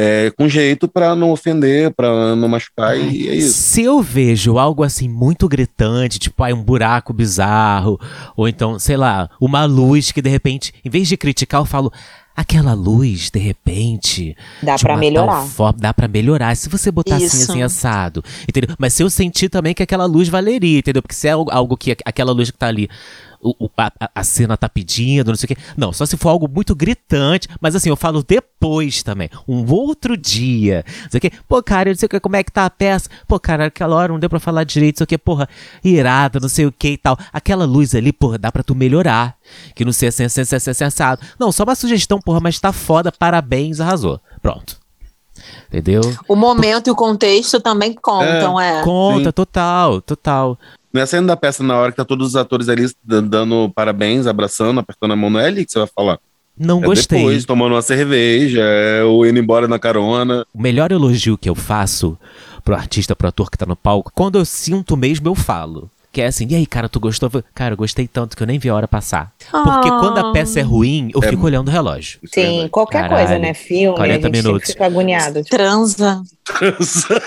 é, com jeito pra não ofender, pra não machucar, e é isso. Se eu vejo algo assim muito gritante, tipo, ai, um buraco bizarro, ou então, sei lá, uma luz que de repente, em vez de criticar, eu falo. Aquela luz, de repente. Dá de pra uma melhorar. forma- dá pra melhorar. Se você botar assim, Isso. assim, assado. Entendeu? Mas se eu sentir também que aquela luz valeria, entendeu? Porque se é algo- algo que aquela luz que tá ali, o- o- a, a- cena tá pedindo, não sei o quê. Não, só se for algo muito gritante. Mas assim, eu falo depois também. Um outro dia. Não sei o quê. Pô, cara, eu não sei o que, como é que tá a peça. Pô, cara, aquela hora não deu pra falar direito, não sei o que, porra, irada, não sei o que e tal. Aquela luz ali, porra, dá pra tu melhorar. Que não sei assim, assim, assim, assim, assim, assado. Não, só uma sugestão, porra, mas tá foda, parabéns, arrasou. Pronto. Entendeu? O momento e o contexto também contam, é. Conta, Sim. total, total. Não é saindo da peça na hora que tá todos os atores ali dan- dando parabéns, abraçando, apertando a mão, não é ali que você vai falar. Não É gostei. depois, tomando uma cerveja, é, ou indo embora na carona. O melhor elogio que eu faço pro artista, pro ator que tá no palco, quando eu sinto mesmo, eu falo. Que é assim, e aí, cara, tu gostou? Cara, eu gostei tanto que eu nem vi a hora passar. Porque Ah. quando a peça é ruim, eu É. fico olhando o relógio. É Sim, qualquer Caralho, coisa, né? Filme, 40 a gente minutos. fica agoniado. tipo, Transa. Trança.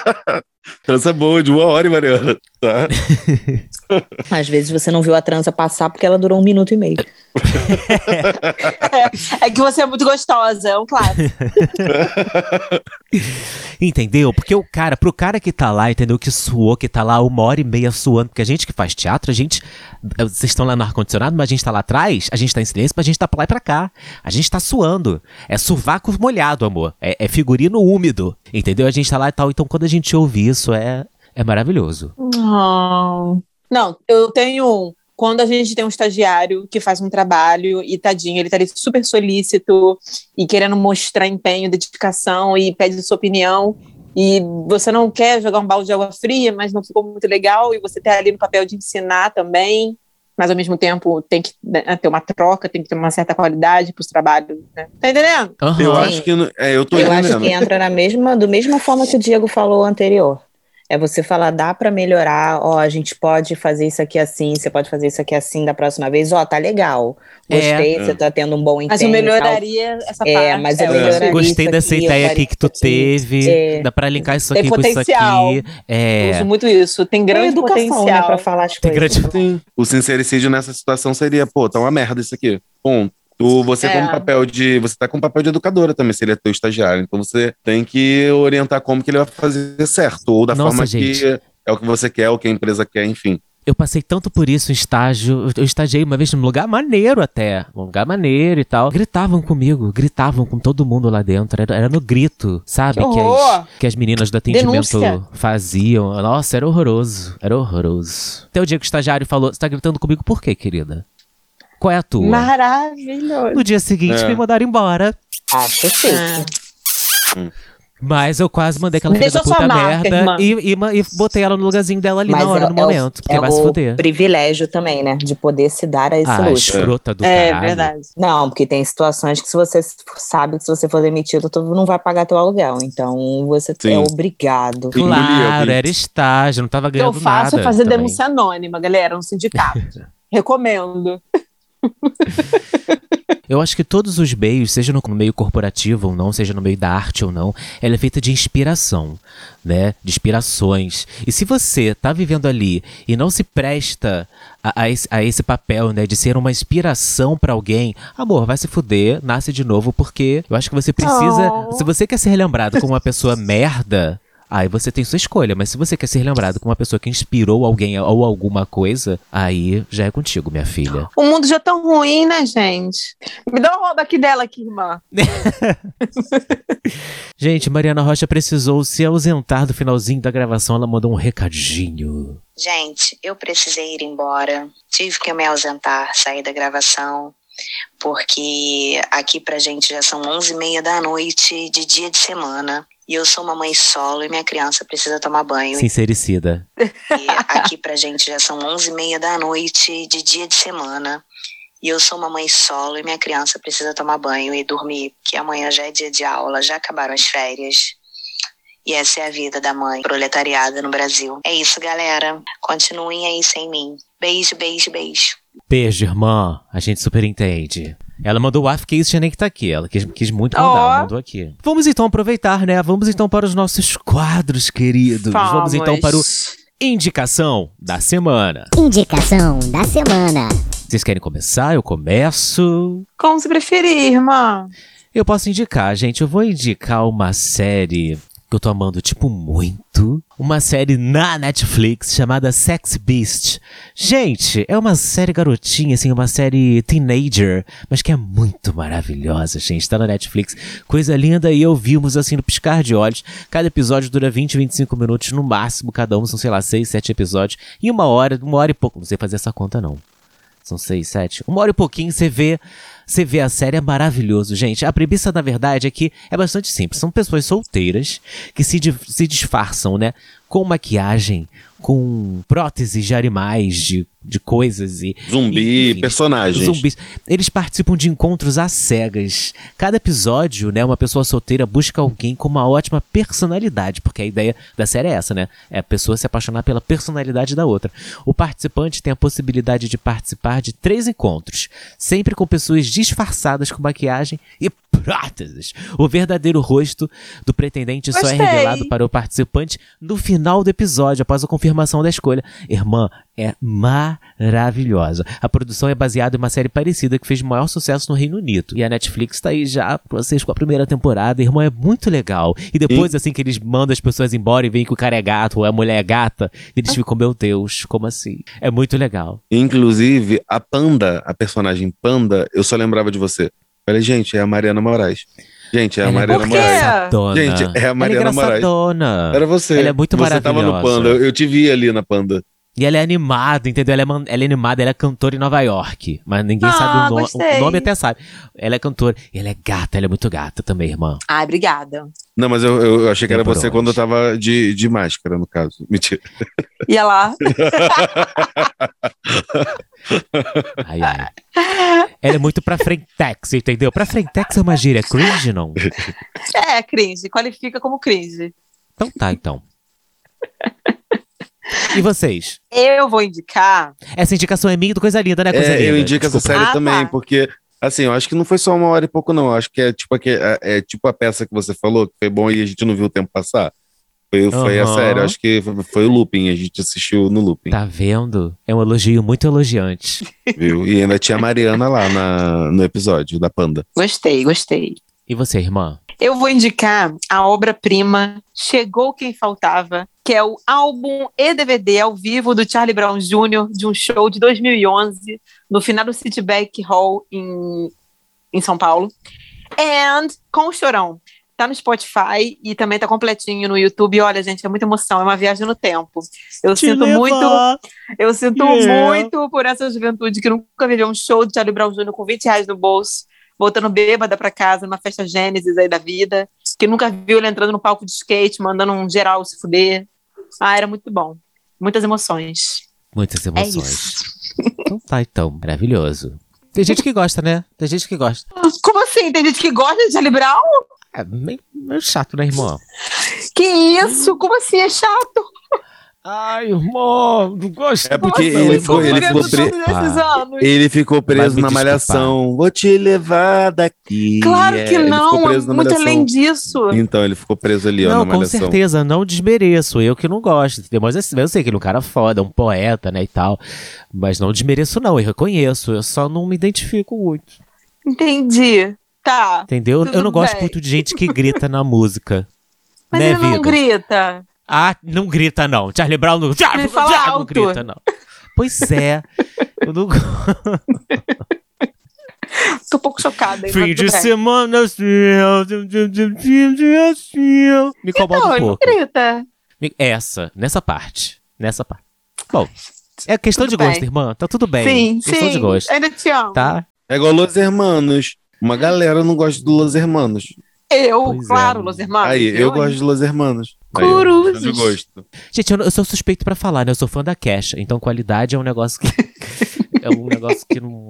Trança boa, de uma hora, hein, Mariana? Tá? *laughs* Às vezes você não viu a trança passar porque ela durou um minuto e meio. É que você é muito gostosa, é um clássico. *laughs* Entendeu? Porque o cara, pro cara que tá lá, entendeu? Que suou, que tá lá uma hora e meia suando. Porque a gente que faz teatro, a gente. Vocês estão lá no ar-condicionado, mas a gente tá lá atrás, a gente tá em silêncio, mas a gente tá pra lá e pra cá. A gente tá suando. É sovaco molhado, amor. É, é figurino úmido. Entendeu? A gente tá lá e tal. Então quando a gente ouve isso, é, é maravilhoso. Ah. Não, eu tenho um. Quando a gente tem um estagiário que faz um trabalho e tadinho, ele tá ali super solícito e querendo mostrar empenho, dedicação e pede sua opinião. E você não quer jogar um balde de água fria, mas não ficou muito legal, e você tá ali no papel de ensinar também, mas ao mesmo tempo tem que né, ter uma troca, tem que ter uma certa qualidade para os trabalhos. Né? Tá entendendo? Aham. Eu acho que. não- É, eu tô Eu acho entendendo. que entra na mesma, do mesma forma que o Diego falou anterior. É você falar, dá pra melhorar, ó, a gente pode fazer isso aqui assim, você pode fazer isso aqui assim da próxima vez, ó, tá legal. Gostei, É. você tá tendo um bom empenho. Mas eu tal. melhoraria essa É, parte. mas eu é, melhoraria Gostei isso dessa aqui, eu ideia aqui que tu aqui. teve. É. Dá pra linkar isso Tem aqui com isso potencial. aqui. Eu É. uso muito isso. Tem É grande educação, né, potencial. pra falar as Tem coisas. grande- Sim. O sincericídio nessa situação seria, pô, tá uma merda isso aqui. Ponto. Tu, você É. como papel de. Você tá com papel de educadora também, se ele é teu estagiário. Então você tem que orientar como que ele vai fazer certo. Ou da Nossa, forma gente. que é o que você quer, o que a empresa quer, enfim. Eu passei tanto por isso em estágio. Eu estagiei uma vez num lugar maneiro até. Um lugar maneiro e tal. Gritavam comigo, gritavam com todo mundo lá dentro. Era, era no grito, sabe? Que Que, as, que as meninas do atendimento Denúncia. faziam. Nossa, era horroroso. Era horroroso. Até o dia que o estagiário falou: Você tá gritando comigo por quê, querida? Qual é a tua? Maravilhoso. No dia seguinte, É. me mandaram embora. Acho chique. Mas eu quase mandei aquela filha da puta marca, merda e, e, e botei ela no lugarzinho dela ali Mas na hora, é, no é momento. porque é vai se fuder. privilégio também, né? De poder se dar a esse Ah, luxo. escrota do É caralho. verdade. Não, porque tem situações que se você sabe que se você for demitido, tu não vai pagar teu aluguel. Então você Sim. é obrigado. Claro, era estágio, não tava O que ganhando eu faço nada. é fazer também. denúncia anônima, galera, no sindicato. *laughs* Recomendo. Eu acho que todos os meios, seja no meio corporativo ou não, seja no meio da arte ou não, ela é feita de inspiração, né? De inspirações. E se você tá vivendo ali e não se presta a, a, esse, a esse, papel, né? De ser uma inspiração para alguém, amor, vai se fuder, nasce de novo, porque eu acho que você precisa. Oh. Se você quer ser lembrado como uma pessoa merda. Aí você tem sua escolha, mas se você quer ser lembrado como uma pessoa que inspirou alguém ou alguma coisa, aí já é contigo, minha filha. O mundo já é tão ruim, né, gente? Me dá uma roda aqui dela aqui, irmã. *laughs* gente, Mariana Rocha precisou se ausentar do finalzinho da gravação, ela mandou um recadinho. Gente, eu precisei ir embora, tive que me ausentar, sair da gravação, porque aqui pra gente já são onze e meia da noite de dia de semana. E eu sou uma mãe solo e minha criança precisa tomar banho. Sincericida. E aqui pra gente já são onze e meia da noite de dia de semana. E eu sou uma mãe solo e minha criança precisa tomar banho e dormir, porque amanhã já é dia de aula, já acabaram as férias. E essa é a vida da mãe proletariada no Brasil. É isso, galera. Continuem aí sem mim. Beijo, beijo, beijo. Beijo, irmã. A gente super entende. Ela mandou o AF que isso tinha nem que tá aqui. Ela quis, quis muito mandar, oh. mandou aqui. Vamos então aproveitar, né? Vamos então para os nossos quadros, queridos. Vamos, Vamos então para o Indicação da Semana. Indicação da Semana. Vocês querem começar? Eu começo. Como se preferir, irmã. Eu posso indicar, gente. Eu vou indicar uma série que eu tô amando, tipo, muito. Uma série na Netflix chamada Sex Beast. Gente, é uma série garotinha, assim, uma série teenager, mas que é muito maravilhosa, gente. Tá na Netflix. Coisa linda e eu vimos, assim, no piscar de olhos. Cada episódio dura 20, 25 minutos no máximo, cada um são, sei lá, 6, 7 episódios. E uma hora, uma hora e pouco. Não sei fazer essa conta, não. São 6, 7. Uma hora e pouquinho você vê você vê a série, é maravilhoso, gente. A premissa, na verdade, é que é bastante simples. São pessoas solteiras que se, se disfarçam, né? Com maquiagem, com próteses de animais, de, de coisas e. Zumbi, e, personagens. Zumbis. Eles participam de encontros às cegas. Cada episódio, né, uma pessoa solteira busca alguém com uma ótima personalidade, porque a ideia da série é essa, né? É a pessoa se apaixonar pela personalidade da outra. O participante tem a possibilidade de participar de três encontros, sempre com pessoas disfarçadas com maquiagem e próteses. O verdadeiro rosto do pretendente Gostei. só é revelado para o participante no final do episódio, após a confirmação da escolha. Irmã, é maravilhosa. A produção é baseada em uma série parecida que fez maior sucesso no Reino Unido. E a Netflix está aí já pra vocês com a primeira temporada. Irmã, é muito legal. E depois, e... assim, que eles mandam as pessoas embora e veem que o cara é gato ou a mulher é gata, eles ficam, meu Deus, como assim? É muito legal. Inclusive, a Panda, a personagem Panda, eu só lembrava de você. Falei, gente, é a Mariana Moraes. Gente, é a ela é Mariana é Moraes. Gente, é a Mariana ela é Moraes. Era você. Ela é muito você maravilhosa. Você tava no Panda. Eu te vi ali na Panda. E ela é animada, entendeu? Ela é, ela é animada, ela é cantora em Nova York. Mas ninguém ah, sabe o nome. O nome até sabe. Ela é cantora. E ela é gata, ela é muito gata também, irmã. Ai, obrigada. Não, mas eu, eu achei que era você onde? quando eu tava de, de máscara, no caso. *laughs* Mentira. Ia lá. ai, ai. Ela é muito pra frentex, entendeu? Pra frentex é uma gíria cringe, não? É, cringe. Qualifica como cringe. Então tá, então. E vocês? Eu vou indicar. Essa indicação é minha do Coisa Linda, né? Coisa é, linda. Eu indico essa série ah, também, tá. porque, assim, eu acho que não foi só uma hora e pouco, não. Eu acho que é tipo, é, é tipo a peça que você falou, que foi bom e a gente não viu o tempo passar. Foi, uhum. foi a série, acho que foi, foi, o looping, a gente assistiu no looping. Tá vendo? É um elogio muito elogiante. *laughs* Viu? E ainda tinha a Mariana lá na, no episódio da Panda. Gostei, gostei. E você, irmã? Eu vou indicar a obra-prima Chegou Quem Faltava, que é o álbum e DVD ao vivo do Charlie Brown Jr. de um show de 2011 no final do City Back Hall em, em São Paulo. And com o Chorão. Tá no Spotify e também tá completinho no YouTube. Olha, gente, é muita emoção, é uma viagem no tempo. Eu Te sinto muito, eu sinto yeah. muito por essa juventude que nunca viveu um show de Charlie Brown Jr. com 20 reais no bolso voltando bêbada para casa, numa festa Gênesis aí da vida, que nunca viu ele entrando no palco de skate, mandando um geral se fuder. Ah, era muito bom. Muitas emoções. Muitas é emoções. É então tá, então. Maravilhoso. Tem gente que gosta, né? Tem gente que gosta. Como assim? Tem gente que gosta de Charlie Brown? É meio, meio chato, né, irmão? Que isso? Como assim é chato? Ai, irmão, não gosto. É porque Nossa, ele eu ficou, vou ele ficou, pre- desculpar. nesses anos. ele ficou preso na malhação. Vou te levar daqui. Claro que É, não, ficou é na muito malhação. além disso. Então, ele ficou preso ali, ó, Não, na com malhação. certeza, não desmereço. Eu que não gosto, entendeu? Mas assim, eu sei que ele é um cara foda, um poeta, né, e tal. Mas não desmereço, não, eu reconheço. Eu só não me identifico muito. Entendi. Tá. Entendeu? Eu não gosto bem. muito de gente que grita na música. Mas né, ele não vida? grita. Ah, não grita, não. Charlie Brown não, Ele fala não alto. grita, não. Pois é. Eu não gosto. *laughs* Tô um pouco chocada. hein, Fim de semana seu. Me incomoda Não, um não pouco. grita. Essa, nessa parte. Nessa parte. Bom, é questão Tudo de gosto, bem. irmã. Tá tudo bem. sim, questão sim. de gosto. Ainda te amo. Tá? É igual Los Hermanos. Uma galera não gosta do Los Hermanos. Eu, Pois é. claro, Los Hermanos. Aí, eu gosto de Los Hermanos. Curuzes. de gosto. Gente, eu, eu sou suspeito pra falar, né? Eu sou fã da Kesha. Então, qualidade é um negócio que. *laughs* é um negócio que não.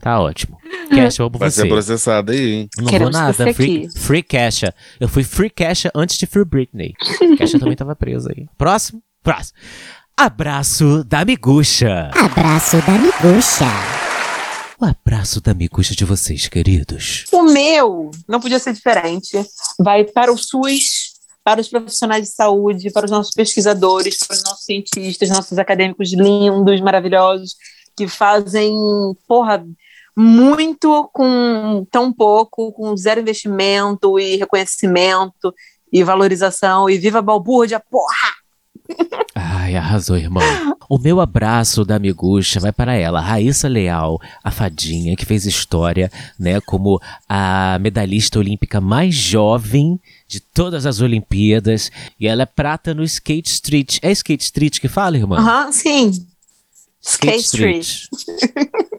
Tá ótimo. Kesha, eu amo Vai você. ser processado aí, hein? Não vou Queremos nada. você Free, aqui. free Kesha. Eu fui Free Kesha antes de Free Britney. *laughs* Kesha também tava presa aí. Próximo? Próximo. Abraço da miguxa. Abraço da miguxa. O abraço da miguxa de vocês, queridos. O meu não podia ser diferente. Vai para o SUS, para os profissionais de saúde, para os nossos pesquisadores, para os nossos cientistas, nossos acadêmicos lindos, maravilhosos, que fazem, porra, muito com tão pouco, com zero investimento e reconhecimento e valorização. E viva a balbúrdia, porra! Ai, arrasou, irmão. O meu abraço da miguxa vai para ela, Raíssa Leal, a fadinha que fez história, né, como a medalhista olímpica mais jovem de todas as Olimpíadas. E ela é prata no Skate Street. É Skate Street que fala, irmã? Aham, sim. Skate Street. *laughs*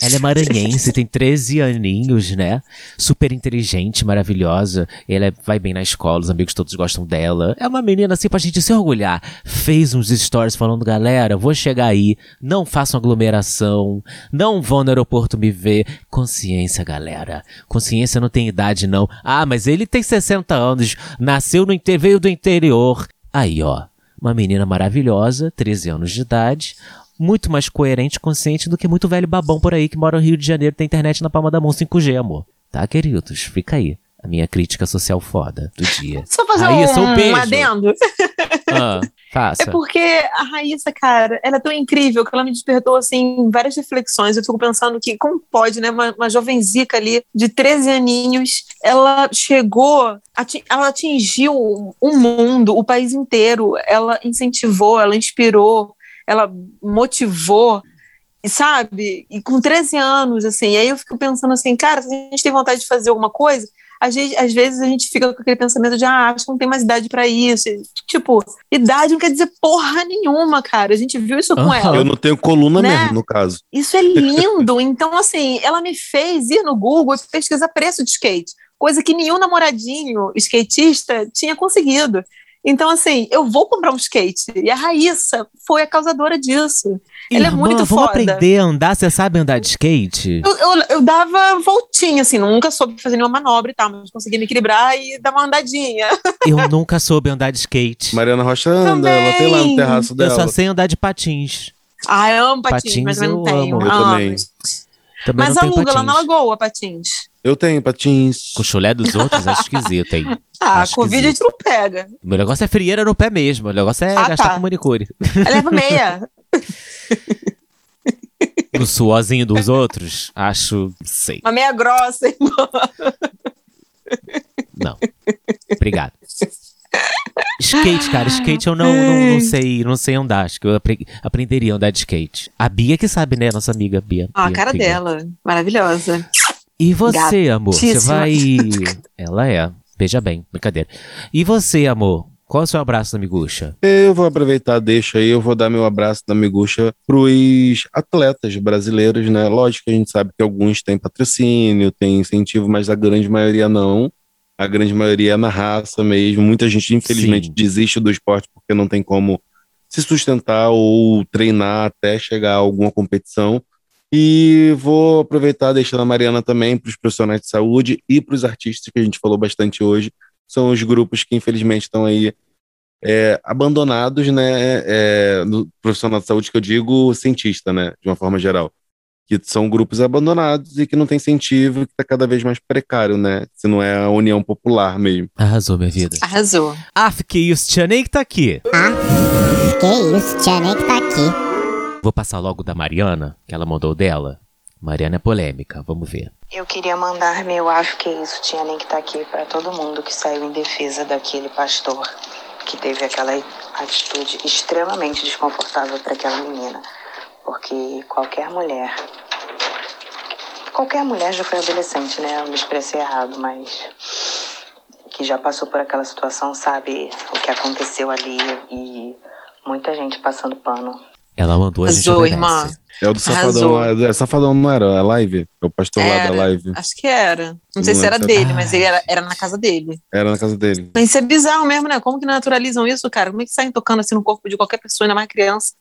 Ela é maranhense, tem 13 aninhos, né? Super inteligente, maravilhosa. Ela vai bem na escola, os amigos todos gostam dela. É uma menina assim pra gente se orgulhar. Fez uns stories falando, galera, vou chegar aí, não façam aglomeração, não vão no aeroporto me ver. Consciência, galera. Consciência não tem idade, não. Ah, mas ele tem 60 anos, nasceu no interior, veio do interior. Aí, ó. Uma menina maravilhosa, 13 anos de idade, muito mais coerente e consciente do que muito velho babão por aí que mora no Rio de Janeiro e tem internet na palma da mão 5G, amor. Tá, queridos? Fica aí. A minha crítica social foda do dia. Só fazer Raíssa, um um, beijo. adendo. Ah, faça. É porque a Raíssa, cara, ela é tão incrível que ela me despertou, assim, várias reflexões. Eu fico pensando que, como pode, né, uma, uma jovenzica ali, de 13 aninhos, ela chegou, ati- ela atingiu o mundo, o país inteiro, ela incentivou, ela inspirou, ela motivou, e sabe? E com 13 anos, assim, e aí eu fico pensando assim, cara, se a gente tem vontade de fazer alguma coisa, a gente, às vezes a gente fica com aquele pensamento de, ah, acho que não tem mais idade pra isso. E, Tipo, idade não quer dizer porra nenhuma, cara. A gente viu isso com Aham. ela. Eu não tenho coluna Né? mesmo, no caso. Isso é lindo. *laughs* então, assim, ela me fez ir no Google e pesquisar preço de skate, coisa que nenhum namoradinho skatista tinha conseguido. Então, assim, eu vou comprar um skate. E a Raíssa foi a causadora disso. Ela é Irmã, muito vamos foda. aprender a andar? Você sabe andar de skate? Eu, eu, eu dava voltinha, assim, nunca soube fazer nenhuma manobra e tal, mas consegui me equilibrar e dar uma andadinha. *laughs* Eu nunca soube andar de skate. Mariana Rocha anda, ela tem lá no Também. terraço Eu dela. só sei andar de patins. Ah, eu amo patins, Patins mas eu não eu tenho. amo. Eu Amo. também. Também Mas aluga lá na Lagoa, patins. Eu tenho patins. Com o chulé dos outros, acho esquisito, hein? *laughs* Ah, Acho Covid a gente não pega. O meu negócio é frieira no pé mesmo. O negócio é Ah, gastar tá. com manicure. Leva meia. *laughs* No suorzinho dos outros, acho. Sei. Uma meia grossa, irmão. Não. Obrigado. Skate, cara, skate eu não, não, não sei, não sei andar. Acho que eu apre- aprenderia a andar de skate. A Bia que sabe, né? Nossa amiga Bia. Ah, a Bia cara Figueiredo. dela. Maravilhosa. E você, amor? Você Gatíssima. vai. *laughs* Ela é. Veja bem, brincadeira. E você, amor? Qual é o seu abraço, amigucha? Eu vou aproveitar, deixa aí, eu vou dar meu abraço da miguxa pros atletas brasileiros, né? Lógico que a gente sabe que alguns têm patrocínio, têm incentivo, mas a grande maioria não. A grande maioria é na raça mesmo. Muita gente, infelizmente, Sim. desiste do esporte porque não tem como se sustentar ou treinar até chegar a alguma competição. E vou aproveitar deixando a Mariana também para os profissionais de saúde e para os artistas que a gente falou bastante hoje. São os grupos que infelizmente estão aí é, abandonados, né, é, no profissional de saúde que eu digo cientista, né, de uma forma geral, que são grupos abandonados e que não tem incentivo, e que está cada vez mais precário, né, se não é a união popular mesmo. Arrasou, minha vida. Arrasou. Ah, que isso, tia nem que tá aqui. Que isso, tia nem que tá aqui. Vou passar logo da Mariana, que ela mandou dela. Mariana é polêmica, vamos ver. Eu queria mandar meu acho que isso tinha nem que estar aqui para todo mundo que saiu em defesa daquele pastor que teve aquela atitude extremamente desconfortável para aquela menina. Porque qualquer mulher. Qualquer mulher já foi adolescente, né? Eu me expressei errado, mas. Que já passou por aquela situação sabe o que aconteceu ali e muita gente passando pano. Ela mandou a gente obedece. irmã. É o do Safadão, Arrasou. lá- é, Safadão não era, é live? É o pastor lá da Era. live. Acho que era. Não sei Não se era dele, mas ele era, era na casa dele. Era na casa dele. Mas isso é bizarro mesmo, né? Como que naturalizam isso, cara? Como é que saem tocando assim no corpo de qualquer pessoa, ainda mais criança?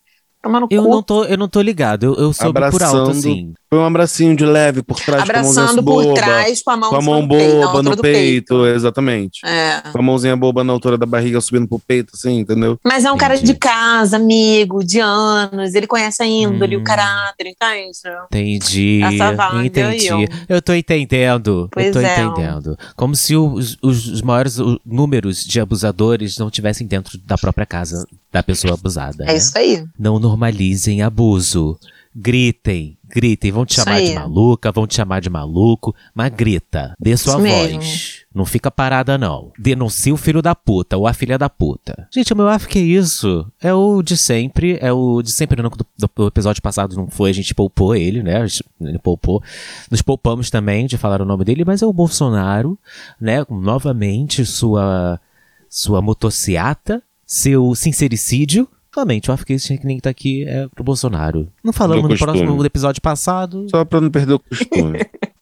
Tomar no Eu cu. não tô, eu não tô ligado, eu, eu soube por alto, Abraçando. assim. Foi um abracinho de leve por trás, Abraçando com a mãozinha por boba, trás com a mão, com a mão peito, boba no do peito, exatamente. É. Com a mãozinha boba na altura da barriga, subindo pro peito, assim, entendeu? Mas é um cara Entendi. de casa, amigo, de anos, ele conhece a índole, Hum. o caráter, então isso. Entendi. Essa vibe entendi. Eu tô entendendo. Pois eu tô é. entendendo. Como se os, os- os maiores números de abusadores não tivessem dentro da própria casa da pessoa abusada. É né? isso aí. Não normalizem abuso. Gritem, gritem. Vão te chamar de maluca, vão te chamar de maluco, mas grita. Dê sua Isso voz. mesmo. Não fica parada, não. Denuncia o filho da puta ou a filha da puta. Gente, o meu af que é isso? É o de sempre. É o de sempre, não. Do, do episódio passado não foi, a gente poupou ele, né? A gente- Ele poupou. Nos poupamos também de falar o nome dele, mas é o Bolsonaro, né? Novamente, sua, sua motociata, seu sincericídio. Realmente, o af que tinha que nem tá aqui é pro Bolsonaro. Não falamos no próximo episódio passado. Só pra não perder o costume. *laughs*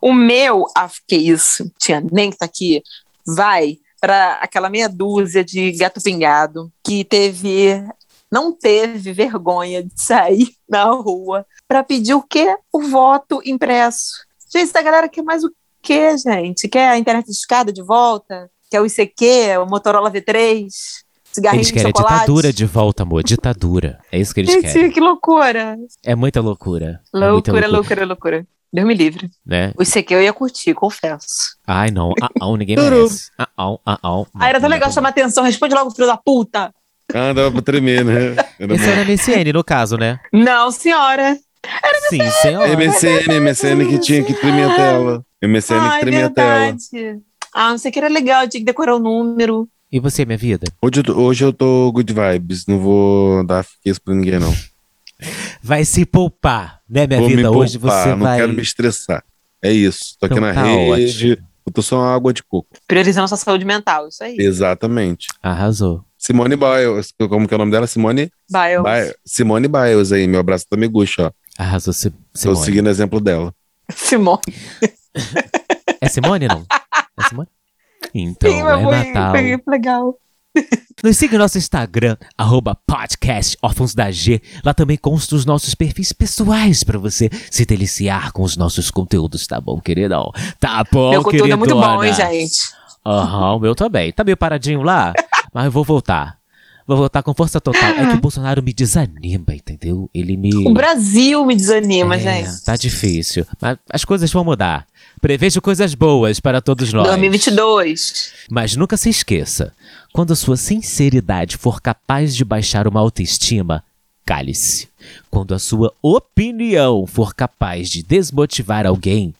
O meu, ah, que isso, tinha nem que tá aqui, vai para aquela meia dúzia de gato pingado que teve, não teve vergonha de sair *laughs* na rua para pedir o quê? O voto impresso. Gente, essa galera quer mais o quê, gente? Quer a internet de escada de volta? Quer o ICQ, o Motorola V3? Cigarrinho Eles de querem a chocolate? ditadura de volta, amor. Ditadura. É isso que eles Gente, querem. que loucura. É muita loucura. É muita Loucura, loucura, loucura. Deus me livre. Né? O ICQ eu ia curtir, confesso. Ai, não. Ah, ah, ninguém merece. Ah, ah, ah, ah. Ah, era tão legal chamar atenção. Responde logo, filho da puta. ah, dava pra tremer, né? Era Esse bom. era MSN, no caso, né? Não, senhora. Sim, senhora. MSN, MSN que tinha que tremer a tela. MSN que Ai, tremia a tela. Ah, não sei que era legal, tinha que decorar o número. E você, minha vida? Hoje eu, tô, hoje eu tô good vibes, não vou dar isso pra ninguém, não. *laughs* Vai se poupar, né, minha vou vida? me Hoje poupar, você não vai. quero me estressar. É isso, tô aqui Então na tá rede, ótimo. eu tô só uma água de coco. Priorizando sua saúde mental, isso aí. Exatamente. Arrasou. Simone Biles, como que é o nome dela? Simone? Vai, eu... Bi- Simone Biles aí, meu abraço da Miguxa, ó. Arrasou, Si- Tô Simone. seguindo o exemplo dela. *laughs* Simone. É Simone, não? *laughs* *laughs* É Simone? Então, Sim, é foi, Natal. foi legal. *laughs* Nos siga no nosso Instagram, arroba podcast Órfãos da G. Lá também constam os nossos perfis pessoais pra você se deliciar com os nossos conteúdos, tá bom, queridão? Tá bom, Meu conteúdo é muito bom, hein, queridona? gente? Aham, o meu também. Tá meio paradinho lá, *laughs* mas eu vou voltar. Vou voltar com força total. É que o Bolsonaro me desanima, entendeu? Ele me. O Brasil me desanima, É, gente. Tá difícil. Mas as coisas vão mudar. Prevejo coisas boas para todos nós. 2022. Mas nunca se esqueça: quando a sua sinceridade for capaz de baixar uma autoestima, cale-se. Quando a sua opinião for capaz de desmotivar alguém,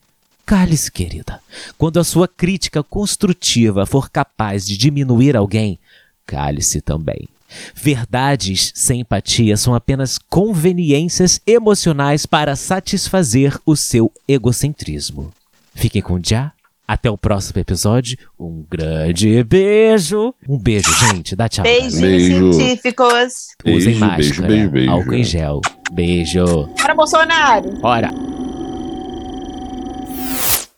cale-se, querida. Quando a sua crítica construtiva for capaz de diminuir alguém, cale-se também. Verdades sem empatia são apenas conveniências emocionais para satisfazer o seu egocentrismo. Fiquem com já. Até o próximo episódio. Um grande beijo. Um beijo, gente. Dá tchau. Beijos. Beijo. científicos. Usem Beijo, máscara. beijo, beijo, beijo. Álcool em gel. Beijo. Para Bolsonaro. Ora.